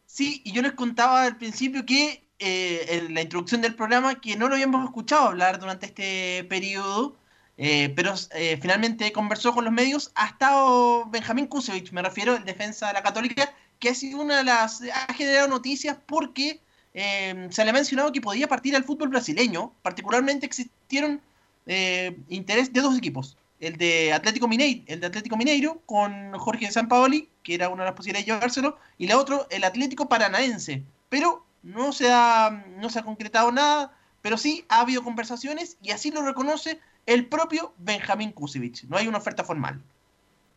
Sí, y yo les contaba al principio que eh, en la introducción del programa que no lo habíamos escuchado hablar durante este periodo, eh, pero eh, finalmente conversó con los medios. Ha estado Benjamín Kusevich, me refiero, el defensa de la Católica, que ha sido una de las. ha generado noticias porque eh, se le ha mencionado que podía partir al fútbol brasileño. Particularmente existieron eh, interés de dos equipos, el de Atlético Mineiro, de Mineiro con Jorge Sampaoli, que era una de las posibilidades de llevárselo, y la otra, el Atlético Paranaense. Pero no se ha, no se ha concretado nada, pero sí ha habido conversaciones y así lo reconoce el propio Benjamín Kusevich. No hay una oferta formal.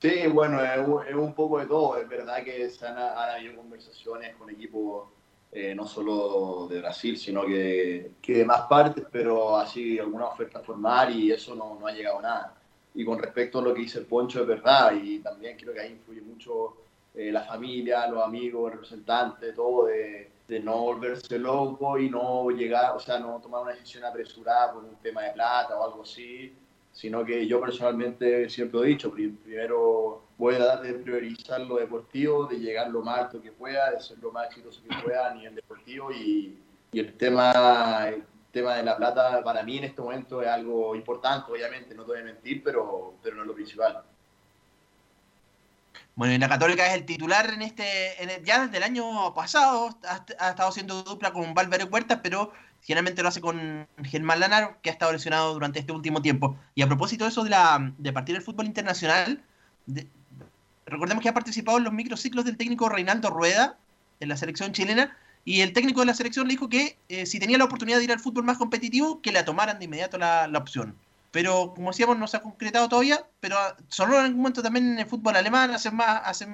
Sí, bueno, es un, poco de todo. Es verdad que han habido conversaciones con equipos eh, no solo de Brasil, sino que, que de más partes, pero así alguna oferta formal y eso no, no ha llegado a nada. Y con respecto a lo que dice el Poncho, es verdad, y también creo que ahí influye mucho eh, la familia, los amigos, el representante, todo, de, de no volverse loco y no llegar, o sea, no tomar una decisión apresurada por un tema de plata o algo así, sino que yo personalmente siempre he dicho, pri- primero voy a dar de priorizar lo deportivo, de llegar lo más alto que pueda, de ser lo más exitoso que pueda a nivel deportivo y, y el tema el tema de la plata para mí en este momento es algo importante, obviamente, no te voy a mentir, pero, pero no es lo principal. Bueno, y la Católica es el titular en este, en ya desde el año pasado, ha, estado haciendo dupla con Valverde Huertas, pero generalmente lo hace con Germán Lanaro, que ha estado lesionado durante este último tiempo. Y a propósito de eso de, la, de partir del fútbol internacional, recordemos que ha participado en los microciclos del técnico Reinaldo Rueda, en la selección chilena, y el técnico de la selección le dijo que eh, si tenía la oportunidad de ir al fútbol más competitivo, que la tomaran de inmediato la, la opción. Pero como decíamos, no se ha concretado todavía, pero ah, sonó en algún momento también en el fútbol alemán, hace más, hace,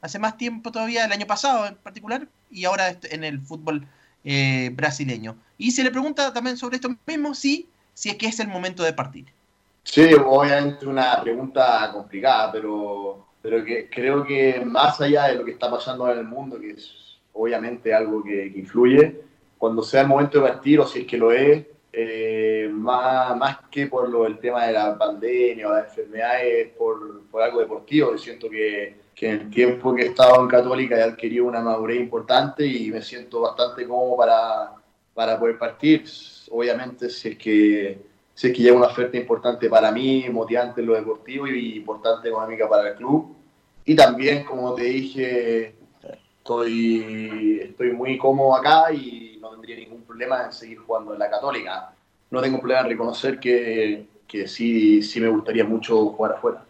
hace más tiempo todavía, el año pasado en particular, y ahora en el fútbol eh, brasileño. Y se le pregunta también sobre esto mismo, sí, si es que es el momento de partir. Sí, obviamente una pregunta complicada, pero, pero que creo que más allá de lo que está pasando en el mundo, que es obviamente algo que, que influye, cuando sea el momento de partir, o si es que lo es, eh, más, más que por lo del tema de la pandemia o las enfermedades, por, por algo deportivo, yo siento que, que en el tiempo que he estado en Católica he adquirido una madurez importante y me siento bastante cómodo para, para poder partir. Obviamente, si es que si es que llega una oferta importante para mí, motivante en lo deportivo y importante económica para el club. Y también, como te dije, estoy, estoy muy cómodo acá y no tendría ningún problema en seguir jugando en la Católica. No tengo problema en reconocer que, que sí, sí me gustaría mucho jugar afuera.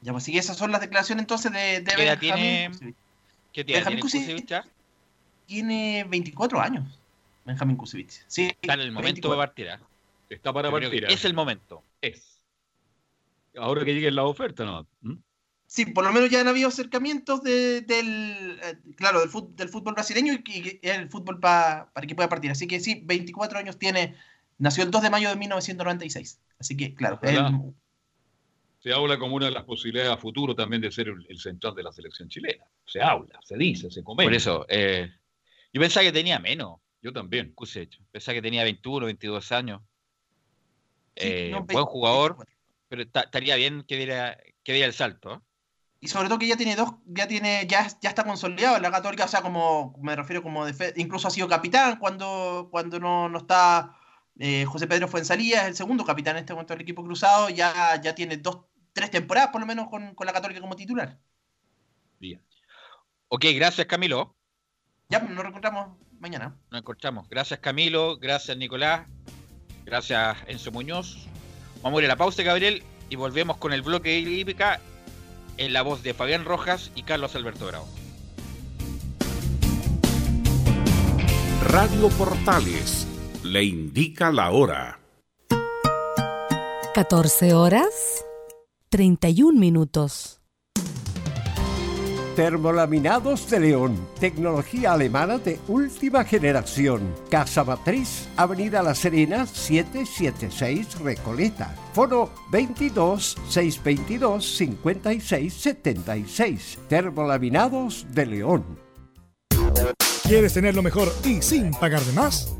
Ya, pues sí, esas son las declaraciones entonces de, de ¿Qué Benjamín tiene-. ¿Qué tiene? Benjamín ¿Tiene tiene 24 años. Benjamín Kusevich. Sí, Está en el momento 24. de partir. ¿ah? Está para partir. Es el momento. Es. Ahora que lleguen las ofertas, ¿no? ¿Mm? Sí, por lo menos ya han habido acercamientos de- del, eh, claro, del, fut- del fútbol brasileño y el fútbol pa- para que pueda partir. Así que sí, 24 años tiene, nació el 2 de mayo de 1996. Así que, claro, él- Se habla como una de las posibilidades a futuro también de ser el, el central de la selección chilena. Se habla, se dice, se comenta. Por eso, eh, yo pensaba que tenía menos. Yo también. Kusevich. Pensaba que tenía 21, 22 años. Eh, no, buen 20, jugador, pero ta- estaría bien que diera, que diera el salto. ¿eh? y sobre todo que ya tiene dos, ya tiene, ya, ya está consolidado en la Católica, o sea, como me refiero como incluso ha sido capitán cuando, cuando no, no está eh, José Pedro Fuensalía, es el segundo capitán en este momento del equipo cruzado, ya, ya tiene dos, tres temporadas por lo menos con, con la Católica como titular. Ok, gracias Camilo. Ya pues, nos reencontramos mañana. Nos encontramos. Gracias Camilo, gracias Nicolás, gracias Enzo Muñoz. Vamos a ir a la pausa, Gabriel, y volvemos con el bloque hípica en la voz de Fabián Rojas y Carlos Alberto Bravo. Radio Portales le indica la hora. 14 horas 31 minutos. Termolaminados de León, tecnología alemana de última generación. Casa Matriz, Avenida La Serena, 776 Recoleta. Foro 22 622 56 76. Termolaminados de León. ¿Quieres tener lo mejor y sin pagar de más?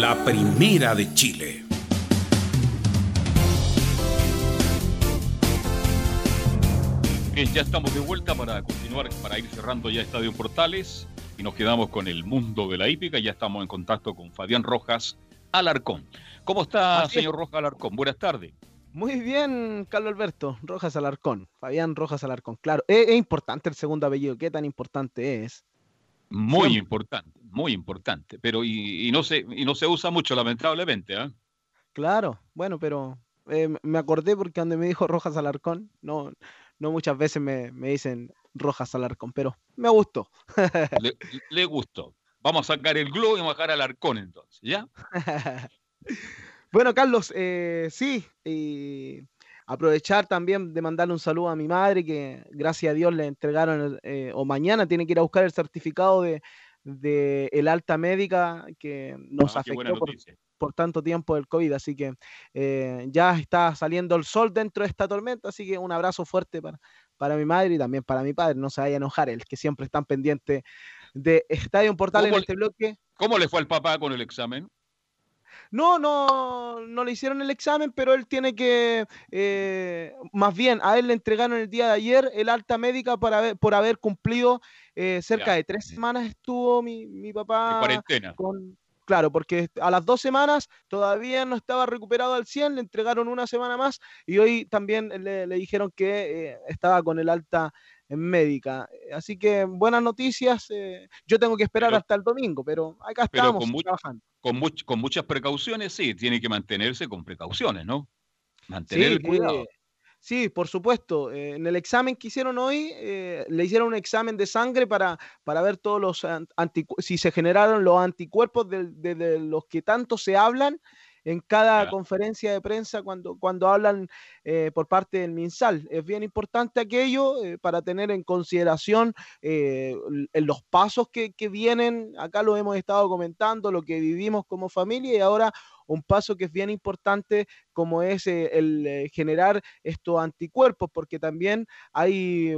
La primera de Chile. Bien, ya estamos de vuelta para continuar, para ir cerrando ya Estadio Portales y nos quedamos con el mundo de la hípica. Ya estamos en contacto con Fabián Rojas Alarcón. ¿Cómo está, señor Rojas Alarcón? Buenas tardes. Muy bien, Carlos Alberto, Rojas Alarcón, Fabián Rojas Alarcón. Claro, es, importante el segundo apellido, ¿qué tan importante es? Muy importante, muy importante, pero y, no se y no se usa mucho lamentablemente, ¿ah? Claro, bueno, pero eh, me acordé porque cuando me dijo Rojas Alarcón, no, no muchas veces me, dicen Rojas Alarcón, pero me gustó. le, gustó. Vamos a sacar el globo y vamos a dejar Alarcón entonces, ¿ya? bueno, Carlos, eh, sí, y aprovechar también de mandarle un saludo a mi madre, que gracias a Dios le entregaron, eh, o mañana tiene que ir a buscar el certificado de, el alta médica que nos ah, afectó por, tanto tiempo del COVID. Así que eh, ya está saliendo el sol dentro de esta tormenta, así que un abrazo fuerte para, para mi madre y también para mi padre. No se vaya a enojar, el que siempre están pendientes de Estadio Portal en este bloque. ¿Cómo le fue al papá con el examen? No, no, no le hicieron el examen, pero él tiene que, eh, más bien, a él le entregaron el día de ayer el alta médica para por haber cumplido eh, cerca de tres semanas estuvo mi, mi papá. cuarentena. Con, claro, porque a las dos semanas todavía no estaba recuperado al 100, le entregaron una semana más y hoy también le, dijeron que eh, estaba con el alta en médica. Así que buenas noticias. yo tengo que esperar hasta el domingo, pero acá estamos trabajando con, con muchas precauciones, sí, tiene que mantenerse con precauciones, ¿no? Mantener el cuidado. sí, por supuesto. Eh, en el examen que hicieron hoy, eh, le hicieron un examen de sangre para, para ver todos los si se generaron los anticuerpos de, los que tanto se hablan en cada conferencia de prensa cuando, cuando hablan eh, por parte del MinSal. Es bien importante aquello eh, para tener en consideración eh, los pasos que, vienen, acá lo hemos estado comentando, lo que vivimos como familia y ahora un paso que es bien importante como es el generar estos anticuerpos, porque también hay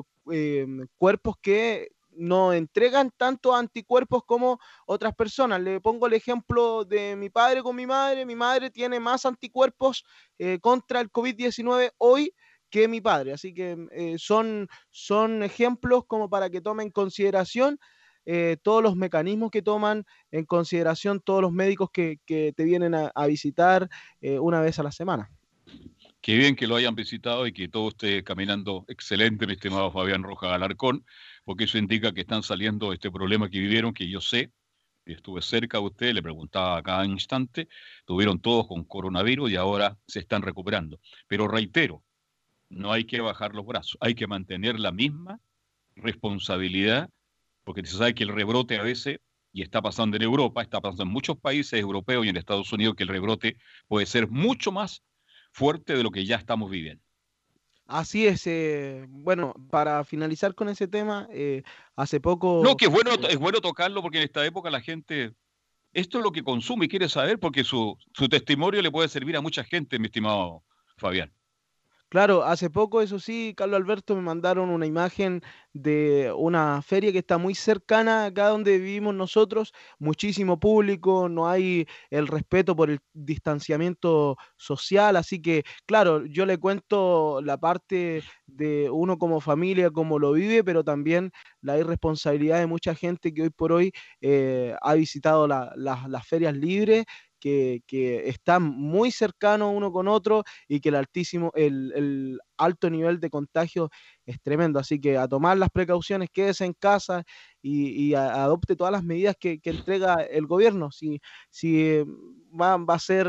cuerpos que no entregan tanto anticuerpos como otras personas. Le pongo el ejemplo de mi padre con mi madre. Mi madre tiene más anticuerpos eh, contra el COVID-19 hoy que mi padre. Así que eh, son, son ejemplos como para que tomen en consideración eh, todos los mecanismos que toman en consideración todos los médicos que, te vienen a, visitar una vez a la semana. Qué bien que lo hayan visitado y que todo esté caminando excelente, mi estimado Fabián Roja Alarcón porque eso indica que están saliendo de este problema que vivieron, que yo sé, estuve cerca de usted, le preguntaba a cada instante, tuvieron todos con coronavirus y ahora se están recuperando. Pero reitero, no hay que bajar los brazos, hay que mantener la misma responsabilidad, porque se sabe que el rebrote a veces, y está pasando en Europa, está pasando en muchos países europeos y en Estados Unidos, que el rebrote puede ser mucho más fuerte de lo que ya estamos viviendo. Así es. Eh, bueno, para finalizar con ese tema, eh, hace poco... No, que es bueno, es bueno tocarlo porque en esta época la gente, esto es lo que consume y quiere saber porque su, su testimonio le puede servir a mucha gente, mi estimado Fabián. Claro, hace poco, eso sí, Carlos Alberto me mandaron una imagen de una feria que está muy cercana acá donde vivimos nosotros, muchísimo público, no hay el respeto por el distanciamiento social, así que, claro, yo le cuento la parte de uno como familia, cómo lo vive, pero también la irresponsabilidad de mucha gente que hoy por hoy eh, ha visitado las ferias libres que, están muy cercanos uno con otro y que el altísimo, el, alto nivel de contagio es tremendo. Así que a tomar las precauciones, quédese en casa y, adopte todas las medidas que, entrega el gobierno. Si, si va, va a ser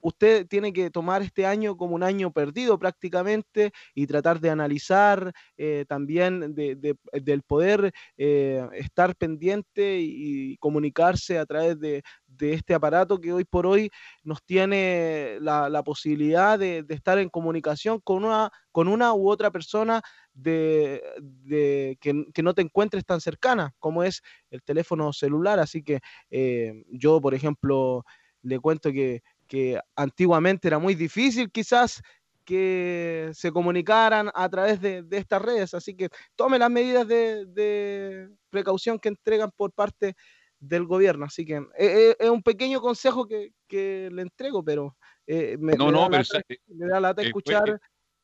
usted tiene que tomar este año como un año perdido prácticamente y tratar de analizar eh, también del poder eh, estar pendiente y comunicarse a través de, este aparato que hoy por hoy nos tiene la, posibilidad de, estar en comunicación con una, con una u otra persona de, que, no te encuentres tan cercana como es el teléfono celular. Así que eh, yo, por ejemplo, le cuento que que antiguamente era muy difícil quizás que se comunicaran a través de, estas redes. Así que tome las medidas de, precaución que entregan por parte del gobierno. Así que eh, eh, es, un pequeño consejo que, le entrego, pero eh, me, no, no, da lata, lata escuchar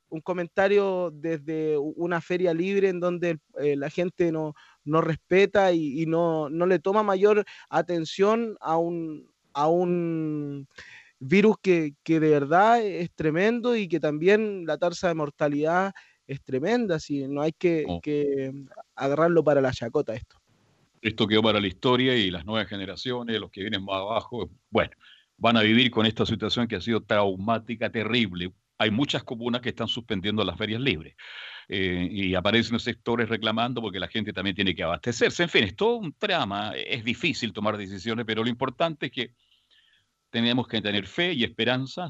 un comentario desde una feria libre en donde la gente no, no respeta y, no, no, le toma mayor atención a un, a un virus que, de verdad es tremendo y que también la tasa de mortalidad es tremenda, así no hay que, oh. que agarrarlo para la chacota esto. Esto quedó para la historia y las nuevas generaciones, los que vienen más abajo, bueno, van a vivir con esta situación que ha sido traumática, terrible. Hay muchas comunas que están suspendiendo las ferias libres. Eh, y aparecen sectores reclamando porque la gente también tiene que abastecerse. En fin, es todo un trama, es difícil tomar decisiones, pero lo importante es que tenemos que tener fe y esperanza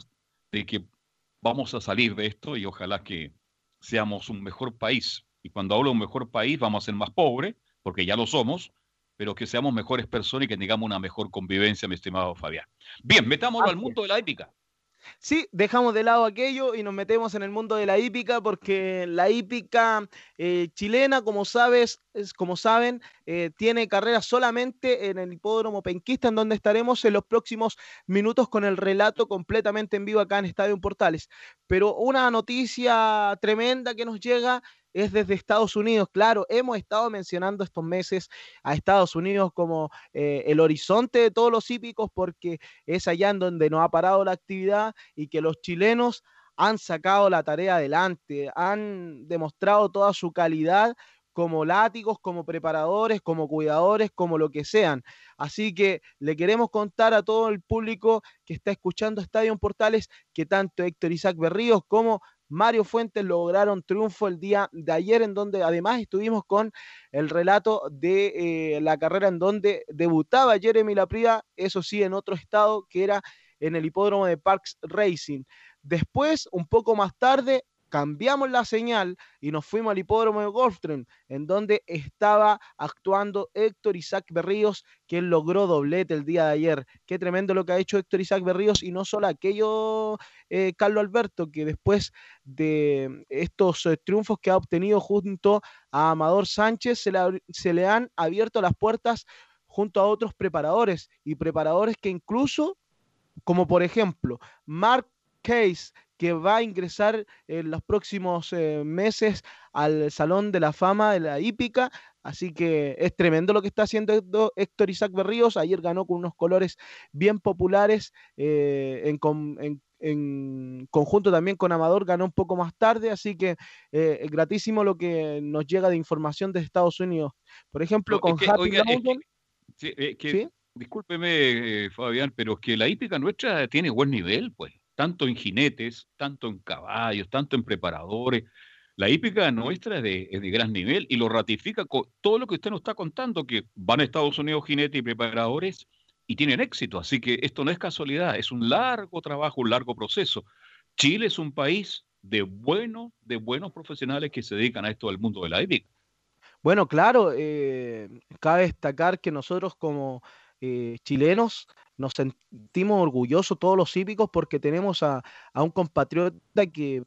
de que vamos a salir de esto y ojalá que seamos un mejor país. Y cuando hablo de un mejor país, vamos a ser más pobres, porque ya lo somos, pero que seamos mejores personas y que tengamos una mejor convivencia, mi estimado Fabián. Bien, metámoslo al mundo de la épica. Sí, dejamos de lado aquello y nos metemos en el mundo de la hípica porque la hípica eh, chilena, como sabes, es, como saben, eh, tiene carrera solamente en el hipódromo penquista, en donde estaremos en los próximos minutos con el relato completamente en vivo acá en Estadio Portales. Pero una noticia tremenda que nos llega es desde Estados Unidos. Claro, hemos estado mencionando estos meses a Estados Unidos como eh, el horizonte de todos los hípicos porque es allá en donde no ha parado la actividad y que los chilenos han sacado la tarea adelante, han demostrado toda su calidad como látigos, como preparadores, como cuidadores, como lo que sean. Así que le queremos contar a todo el público que está escuchando Estadio Portales que tanto Héctor Isaac Berríos como Mario Fuentes lograron triunfo el día de ayer, en donde además estuvimos con el relato de eh, la carrera en donde debutaba Jeremy Lapria, eso sí, en otro estado que era en el hipódromo de Parks Racing. Después, un poco más tarde, cambiamos la señal y nos fuimos al hipódromo de Gulfstream, en donde estaba actuando Héctor Isaac Berríos, que logró doblete el día de ayer. Qué tremendo lo que ha hecho Héctor Isaac Berríos y no solo aquello, eh, Carlos Alberto, que después de estos eh, triunfos que ha obtenido junto a Amador Sánchez, se le, se le han abierto las puertas junto a otros preparadores y preparadores que incluso, como por ejemplo, Mark Case, que va a ingresar en los próximos eh, meses al Salón de la Fama de la Hípica. Así que es tremendo lo que está haciendo Héctor Isaac Berríos. Ayer ganó con unos colores bien populares eh, en, conjunto también con Amador, ganó un poco más tarde. Así que eh, es gratísimo lo que nos llega de información de Estados Unidos. Por ejemplo, con Happy Discúlpeme, Fabián, pero es que la hípica nuestra tiene buen nivel, pues tanto en jinetes, tanto en caballos, tanto en preparadores. La hípica nuestra es de, gran nivel y lo ratifica con todo lo que usted nos está contando, que van a Estados Unidos jinetes y preparadores y tienen éxito. Así que esto no es casualidad, es un largo trabajo, un largo proceso. Chile es un país de buenos, de buenos profesionales que se dedican a esto del mundo de la hípica. Bueno, claro, eh, cabe destacar que nosotros como eh, chilenos nos sentimos orgullosos todos los hípicos porque tenemos a, a un compatriota que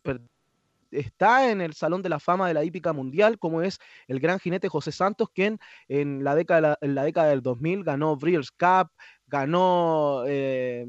está en el Salón de la Fama de la Hípica Mundial, como es el gran jinete José Santos, quien en la década, en la década del 2000 ganó Breeders' Cup, ganó eh,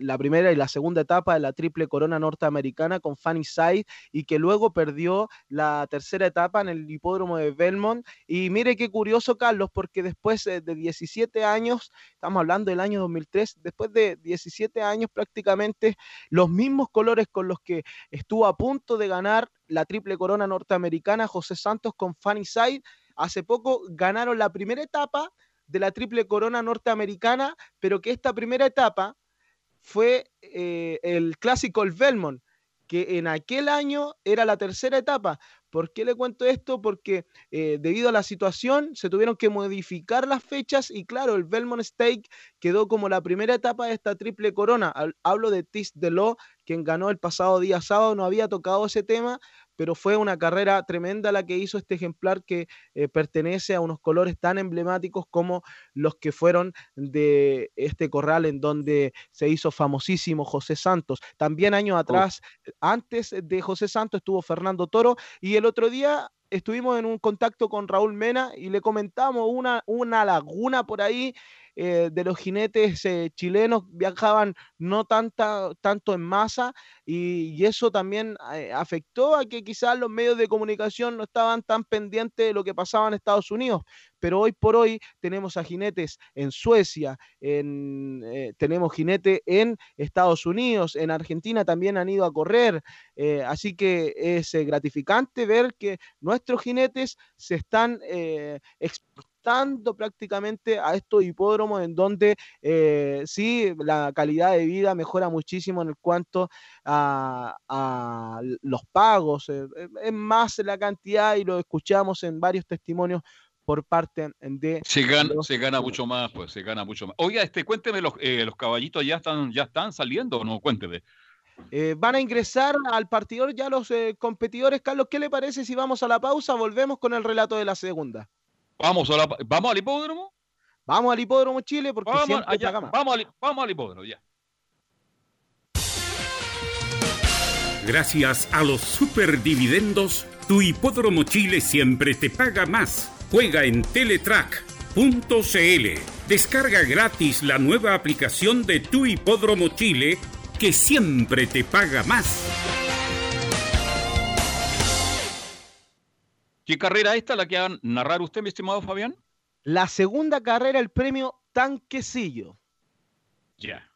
la primera y la segunda etapa de la triple corona norteamericana con Fanny Side y que luego perdió la tercera etapa en el hipódromo de Belmont. Y mire qué curioso, Carlos, porque después de 17 años, estamos hablando del año 2003, después de 17 años prácticamente los mismos colores con los que estuvo a punto de ganar la triple corona norteamericana José Santos con Fanny Side, hace poco ganaron la primera etapa de la triple corona norteamericana, pero que esta primera etapa fue eh, el clásico el Belmont, que en aquel año era la tercera etapa. ¿Por qué le cuento esto? Porque eh, debido a la situación se tuvieron que modificar las fechas y claro, el Belmont Stake quedó como la primera etapa de esta triple corona. Hablo de Tis Lo, quien ganó el pasado día sábado, no había tocado ese tema, pero fue una carrera tremenda la que hizo este ejemplar que eh, pertenece a unos colores tan emblemáticos como los que fueron de este corral en donde se hizo famosísimo José Santos. También años atrás, antes de José Santos, estuvo Fernando Toro y el otro día estuvimos en un contacto con Raúl Mena y le comentamos una, una laguna por ahí eh, de los jinetes eh, chilenos viajaban no tanta, tanto en masa y, eso también eh, afectó a que quizás los medios de comunicación no estaban tan pendientes de lo que pasaba en Estados Unidos. Pero hoy por hoy tenemos a jinetes en Suecia, en, tenemos jinetes en Estados Unidos, en Argentina también han ido a correr. así que es gratificante ver que nuestros jinetes se están exportando prácticamente a estos hipódromos en donde eh, sí la calidad de vida mejora muchísimo en cuanto a, los pagos, eh, eh, es más la cantidad y lo escuchamos en varios testimonios por parte de... Se gana, se gana mucho más, pues se gana mucho más. Oiga, este, cuénteme, los, los caballitos ya están, ya están saliendo o no, cuénteme. van a ingresar al partidor ya los competidores. Carlos, ¿qué le parece si vamos a la pausa? Volvemos con el relato de la segunda. Vamos, ¿Vamos al hipódromo? Vamos al hipódromo Chile porque vamos, vamos, al, vamos al hipódromo, ya. Gracias a los superdividendos, tu hipódromo Chile siempre te paga más. Juega en Teletrack.cl. Descarga gratis la nueva aplicación de tu hipódromo Chile que siempre te paga más. ¿Qué carrera esta la que va a narrar usted, mi estimado Fabián? La segunda carrera, el premio Tanquecillo. Ya.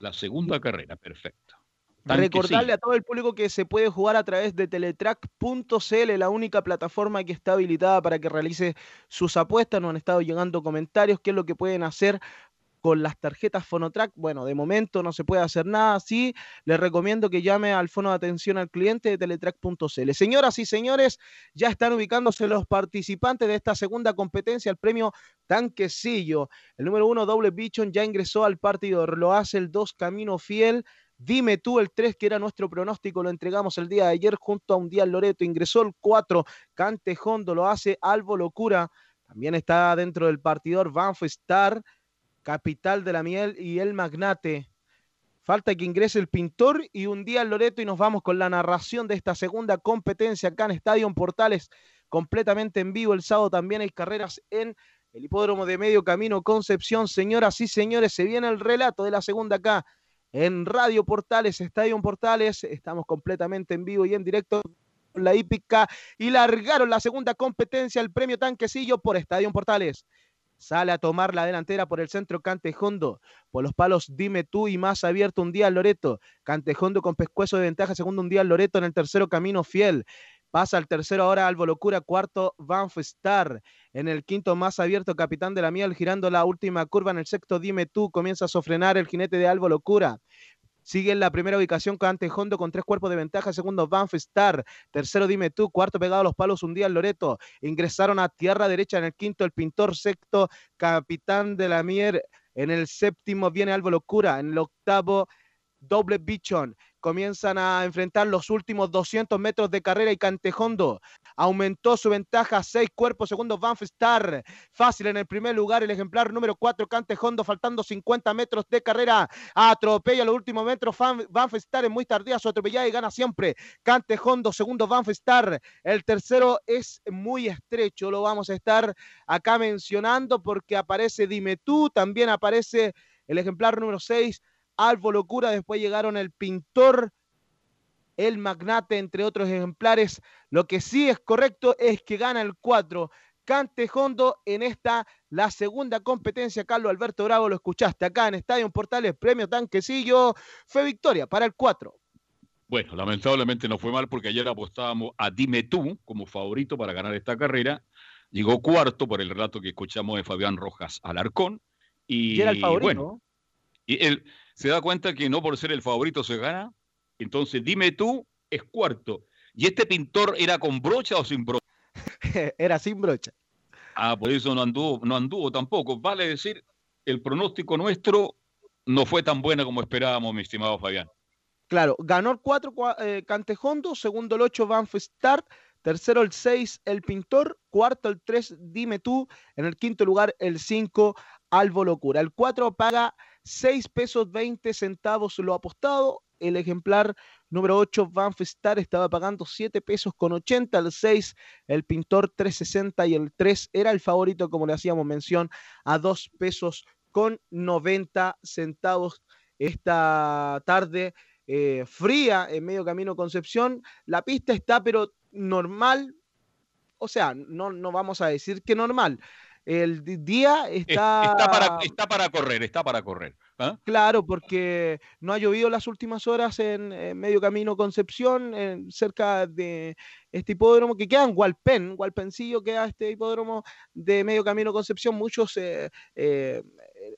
La segunda carrera, perfecto. Recordarle a todo el público que se puede jugar a través de teletrack.cl, la única plataforma que está habilitada para que realice sus apuestas. Nos han estado llegando comentarios, qué es lo que pueden hacer con las tarjetas Fonotrack, bueno, de momento no se puede hacer nada así. Les recomiendo que llame al fono de atención al cliente de teletrack.cl. Señoras y señores, ya están ubicándose los participantes de esta segunda competencia, el premio Tanquecillo. El número uno, Doble Bichon, ya ingresó al partido. Lo hace el dos, Camino Fiel. Dime tú el 3, que era nuestro pronóstico, lo entregamos el día de ayer junto a un día Loreto. Ingresó el 4, Cante Hondo, lo hace Albo Locura. También está dentro del partidor Banfo Star. Capital de la Miel y el Magnate. Falta que ingrese el pintor y un día Loreto y nos vamos con la narración de esta segunda competencia acá en Estadio Portales, completamente en vivo. El sábado también hay carreras en el hipódromo de Medio Camino Concepción. Señoras y señores, se viene el relato de la segunda acá en Radio Portales, Estadio Portales. Estamos completamente en vivo y en directo con la hípica y largaron la segunda competencia, el premio Tanquecillo por Estadio Portales. Sale a tomar la delantera por el centro Cantejondo. Por los palos, dime tú y más abierto un día Loreto. Cantejondo con pescuezo de ventaja, segundo un día Loreto en el tercero Camino Fiel. Pasa al tercero ahora Albo Locura, cuarto Banff. En el quinto más abierto Capitán de la Miel girando la última curva. En el sexto Dime tú comienza a sofrenar el jinete de Albo Locura. Sigue en la primera ubicación con Hondo con tres cuerpos de ventaja. Segundo, Banff Star. Tercero, Dime tú. Cuarto, pegado a los palos, un día Loreto. Ingresaron a tierra derecha en el quinto, el pintor. Sexto, Capitán de la Mier. En el séptimo viene Albo Locura. En el octavo, Doble Bichon comienzan a enfrentar los últimos 200 metros de carrera y Cantejondo aumentó su ventaja a seis cuerpos, segundo Banff Star, fácil en el primer lugar el ejemplar número 4 Cantejondo, faltando 50 metros de carrera, atropella los últimos metros, Banff Star es muy tardía su atropellada y gana siempre, Cantejondo, segundo Banff Star, el tercero es muy estrecho, lo vamos a estar acá mencionando porque aparece Dime tú, también aparece el ejemplar número 6 Alvo Locura, después llegaron el pintor, el magnate, entre otros ejemplares. Lo que sí es correcto es que gana el 4. Cantejondo en esta, la segunda competencia. Carlos Alberto Bravo, lo escuchaste acá en Estadio Portales, premio Tanquecillo. Fue victoria para el 4. Bueno, lamentablemente no fue mal porque ayer apostábamos a Dime tú como favorito para ganar esta carrera. Llegó cuarto por el relato que escuchamos de Fabián Rojas Alarcón. Y, y era el favorito. Bueno, y él, se da cuenta que no por ser el favorito se gana. Entonces, dime tú, es cuarto. ¿Y este pintor era con brocha o sin brocha? era sin brocha. Ah, por eso no anduvo, no anduvo tampoco. Vale decir, el pronóstico nuestro no fue tan bueno como esperábamos, mi estimado Fabián. Claro, ganó el 4 eh, Cantejondo, segundo el 8 Banff Start, tercero el 6 el Pintor, cuarto el 3 Dime tú, en el quinto lugar el 5 Alvo Locura. El 4 paga 6 pesos 20 centavos lo apostado. El ejemplar número 8, Banff Star, estaba pagando 7 pesos con 80. El 6, el pintor 360 y el 3 era el favorito, como le hacíamos mención, a 2 pesos con 90 centavos esta tarde eh, fría en medio camino Concepción. La pista está pero normal, o sea, no, no vamos a decir que normal, el día está... Está para, está para correr, está para correr. ¿ah? Claro, porque no ha llovido las últimas horas en, Medio Camino Concepción, cerca de este hipódromo que queda en Hualpén, Hualpencillo queda este hipódromo de Medio Camino Concepción. Muchos, eh, eh,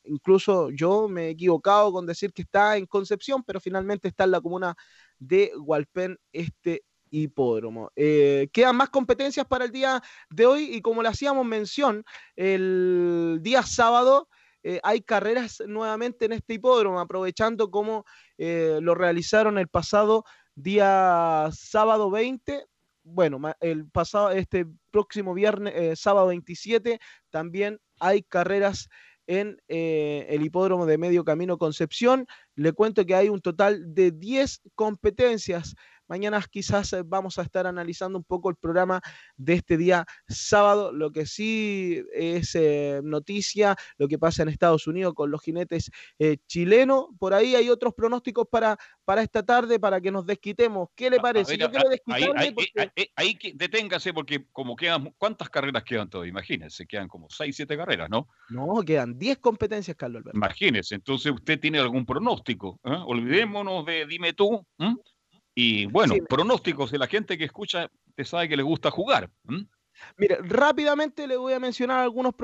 incluso yo me he equivocado con decir que está en Concepción, pero finalmente está en la comuna de Hualpén este hipódromo. Eh, quedan más competencias para el día de hoy y como le hacíamos mención, el día sábado eh, hay carreras nuevamente en este hipódromo, aprovechando como eh, lo realizaron el pasado día sábado 20. Bueno, el pasado, este próximo viernes, sábado 27, también hay carreras en el hipódromo de Medio Camino Concepción. Le cuento que hay un total de 10 competencias Mañana quizás eh, vamos a estar analizando un poco el programa de este día sábado. Lo que sí es eh, noticia, lo que pasa en Estados Unidos con los jinetes eh, chilenos. Por ahí hay otros pronósticos para, para esta tarde para que nos desquitemos. ¿Qué le parece? Yo quiero desquitarme ahí, deténgase porque como quedan, ¿cuántas carreras quedan todavía? Imagínense, quedan como 6, 7 carreras, ¿no? No, quedan 10 competencias, Carlos Alberto. Imagínense, entonces usted tiene algún pronóstico. Olvidémonos de dime tú. Y bueno, pronósticos de la gente que escucha, te sabe que le gusta jugar. Mire, rápidamente le voy a mencionar algunos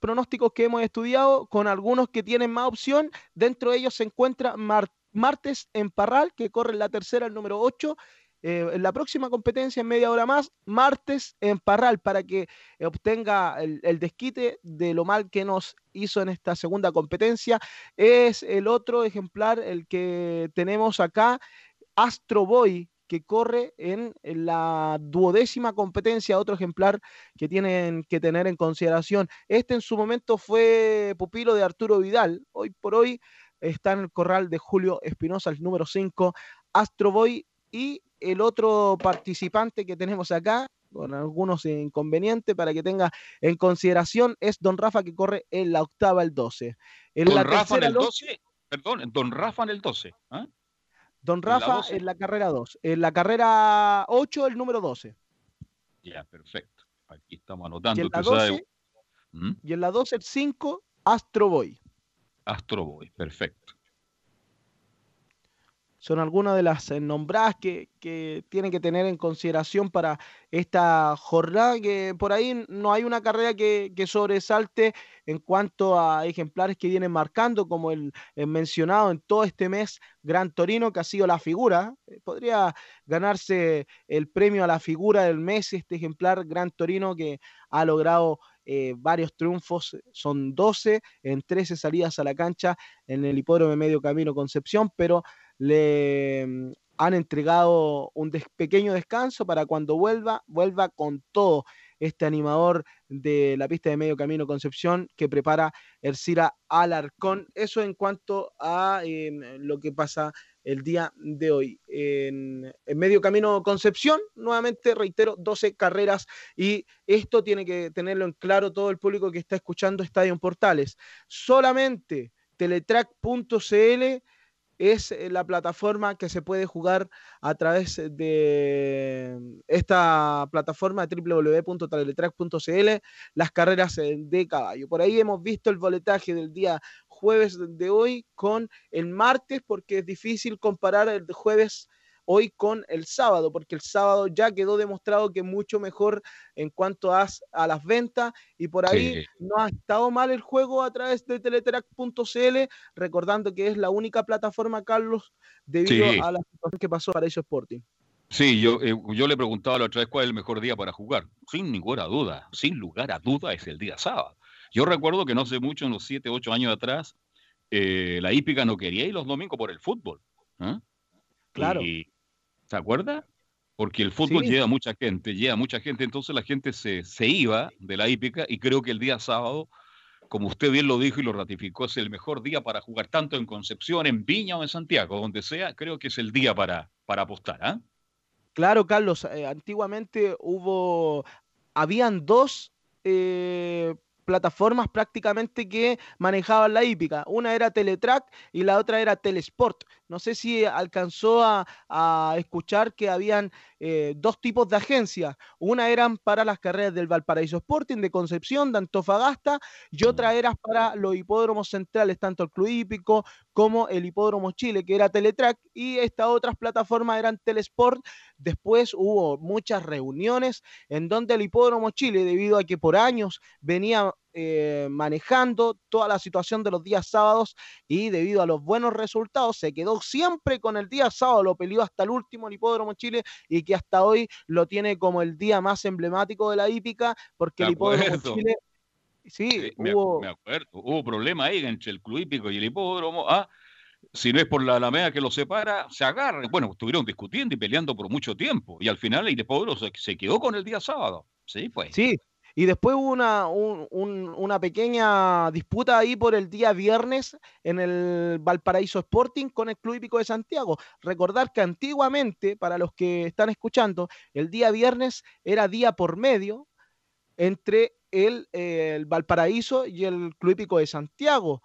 pronósticos que hemos estudiado, con algunos que tienen más opción. Dentro de ellos se encuentra Martes en Parral, que corre en la tercera, el número 8. Eh, en la próxima competencia, en media hora más, martes en Parral, para que obtenga el, el, desquite de lo mal que nos hizo en esta segunda competencia. Es el otro ejemplar, el que tenemos acá, Astro Boy, que corre en, la duodécima competencia, otro ejemplar que tienen que tener en consideración. Este en su momento fue pupilo de Arturo Vidal, hoy por hoy está en el corral de Julio Espinosa, el número 5, Astro Boy, y el otro participante que tenemos acá, con algunos inconvenientes para que tenga en consideración, es Don Rafa que corre en la octava, el 12. En Don Rafa en el 12, perdón, Don Rafa en el 12. ¿ah? Don Rafa en la, carrera 2. En la carrera 8, el número 12. Ya, perfecto. Aquí estamos anotando. Y en la 12, ¿Mm? y en la 12 el 5, Astro Boy. Astro Boy, perfecto. Son algunas de las eh, nombradas que, que tienen que tener en consideración para esta jornada, que por ahí no hay una carrera que, que sobresalte en cuanto a ejemplares que vienen marcando, como el, el, mencionado en todo este mes, Gran Torino, que ha sido la figura. Eh, podría ganarse el premio a la figura del mes, este ejemplar Gran Torino que ha logrado eh, varios triunfos, son 12 en 13 salidas a la cancha en el hipódromo de Medio Camino Concepción, pero le mm, han entregado un pequeño descanso para cuando vuelva, vuelva con todo este animador de la pista de medio camino Concepción que prepara Ercira Alarcón. Eso en cuanto a eh, lo que pasa el día de hoy. En, en, medio camino Concepción, nuevamente reitero, 12 carreras y esto tiene que tenerlo en claro todo el público que está escuchando Estadio Portales. Solamente teletrack.cl es eh, la plataforma que se puede jugar a través de esta plataforma www.taleletrack.cl, las carreras eh, de caballo. Por ahí hemos visto el boletaje del día jueves de hoy con el martes, porque es difícil comparar el jueves hoy con el sábado, porque el sábado ya quedó demostrado que mucho mejor en cuanto a, a las ventas y por ahí sí. no ha estado mal el juego a través de teletrack.cl, recordando que es la única plataforma, Carlos, debido sí. a la situación que pasó para ellos Sporting. Sí, yo, eh, yo le preguntaba la otra vez cuál es el mejor día para jugar. Sin ninguna duda, sin lugar a duda, es el día sábado. Yo recuerdo que no sé mucho, unos 7, 8 años atrás, eh, la hípica no quería ir los domingos por el fútbol. ¿eh? Claro. Y, ¿Se acuerda? Porque el fútbol sí. lleva mucha gente, lleva mucha gente, entonces la gente se, se iba de la hípica y creo que el día sábado, como usted bien lo dijo y lo ratificó, es el mejor día para jugar tanto en Concepción, en Viña o en Santiago, donde sea, creo que es el día para, para apostar. ¿eh? Claro, Carlos, eh, antiguamente hubo, habían dos eh, plataformas prácticamente que manejaban la hípica. Una era Teletrack y la otra era Telesport. No sé si alcanzó a, a escuchar que habían eh, dos tipos de agencias. Una eran para las carreras del Valparaíso Sporting, de Concepción, de Antofagasta, y otra era para los hipódromos centrales, tanto el Club Hípico como el Hipódromo Chile, que era Teletrack, y estas otras plataformas eran Telesport. Después hubo muchas reuniones en donde el Hipódromo Chile, debido a que por años venía eh, manejando toda la situación de los días sábados y debido a los buenos resultados se quedó siempre con el día sábado, lo peleó hasta el último el Hipódromo Chile y que hasta hoy lo tiene como el día más emblemático de la hípica porque el Hipódromo Chile Sí, hubo... me, acuerdo. Hubo problema ahí entre el club hípico y el hipódromo. Ah, si no es por la alameda que los separa, se agarran. Bueno, estuvieron discutiendo y peleando por mucho tiempo. Y al final el hipódromo se, se quedó con el día sábado. Sí, pues. Sí, y después hubo una, un, un, una pequeña disputa ahí por el día viernes en el Valparaíso Sporting con el Club Hípico de Santiago. Recordar que antiguamente, para los que están escuchando, el día viernes era día por medio entre el, eh, el Valparaíso y el Club Hípico de Santiago.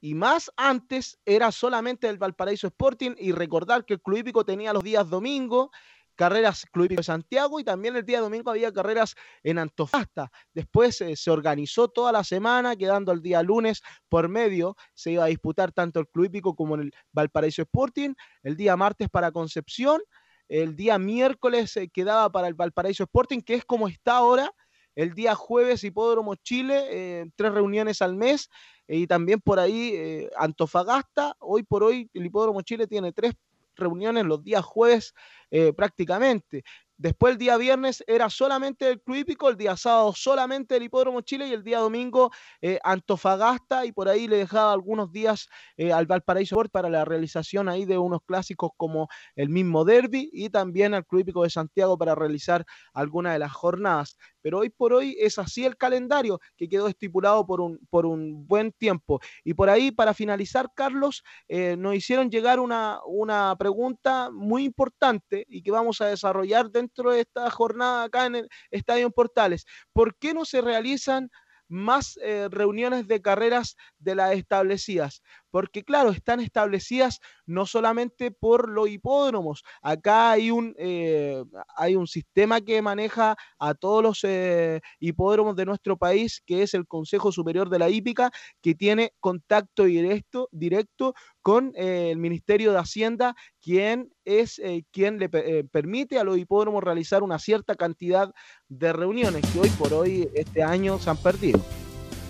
Y más antes era solamente el Valparaíso Sporting y recordar que el Club Hípico tenía los días domingo carreras Club de Santiago y también el día domingo había carreras en Antofagasta. Después eh, se organizó toda la semana, quedando el día lunes por medio. Se iba a disputar tanto el Club Hípico como el Valparaíso Sporting. El día martes para Concepción. El día miércoles eh, quedaba para el Valparaíso Sporting, que es como está ahora. El día jueves Hipódromo Chile, eh, tres reuniones al mes. y también por ahí eh, Antofagasta. Hoy por hoy el Hipódromo Chile tiene tres reuniones los días jueves eh, prácticamente. Después el día viernes era solamente el Club Hípico, el día sábado solamente el Hipódromo Chile y el día domingo eh, Antofagasta y por ahí le dejaba algunos días eh, al Valparaíso Sport para la realización ahí de unos clásicos como el mismo Derby y también al Club Hípico de Santiago para realizar alguna de las jornadas. Pero hoy por hoy es así el calendario que quedó estipulado por un, por un buen tiempo. Y por ahí, para finalizar, Carlos, eh, nos hicieron llegar una, una pregunta muy importante y que vamos a desarrollar dentro dentro de esta jornada acá en el Estadio Portales. ¿Por qué no se realizan más eh, reuniones de carreras de las establecidas? Porque claro, están establecidas no solamente por los hipódromos, acá hay un, eh, hay un sistema que maneja a todos los eh, hipódromos de nuestro país, que es el Consejo Superior de la Hípica, que tiene contacto directo, directo con eh, el Ministerio de Hacienda, quien es quien le permite a los hipódromos realizar una cierta cantidad de reuniones que hoy por hoy este año se han perdido.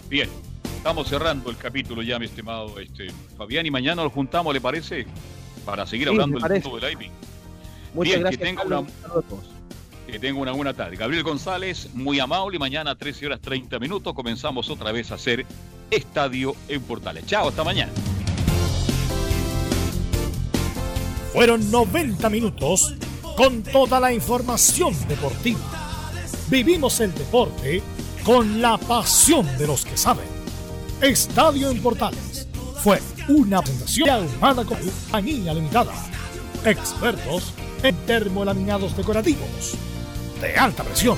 Bien, estamos cerrando el capítulo ya, mi estimado este, Fabián, y mañana nos juntamos, ¿le parece? Para seguir hablando del mundo del IB. Muchas Bien, gracias. que tenga, una, que tenga una buena tarde. Gabriel González, muy amable, y mañana a 13 horas 30 minutos comenzamos otra vez a hacer Estadio en Portales. Chao, hasta mañana. Fueron 90 minutos con toda la información deportiva. Vivimos el deporte con la pasión de los que saben. Estadio en Portales fue una presentación armada con compañía limitada. Expertos en termolaminados decorativos de alta presión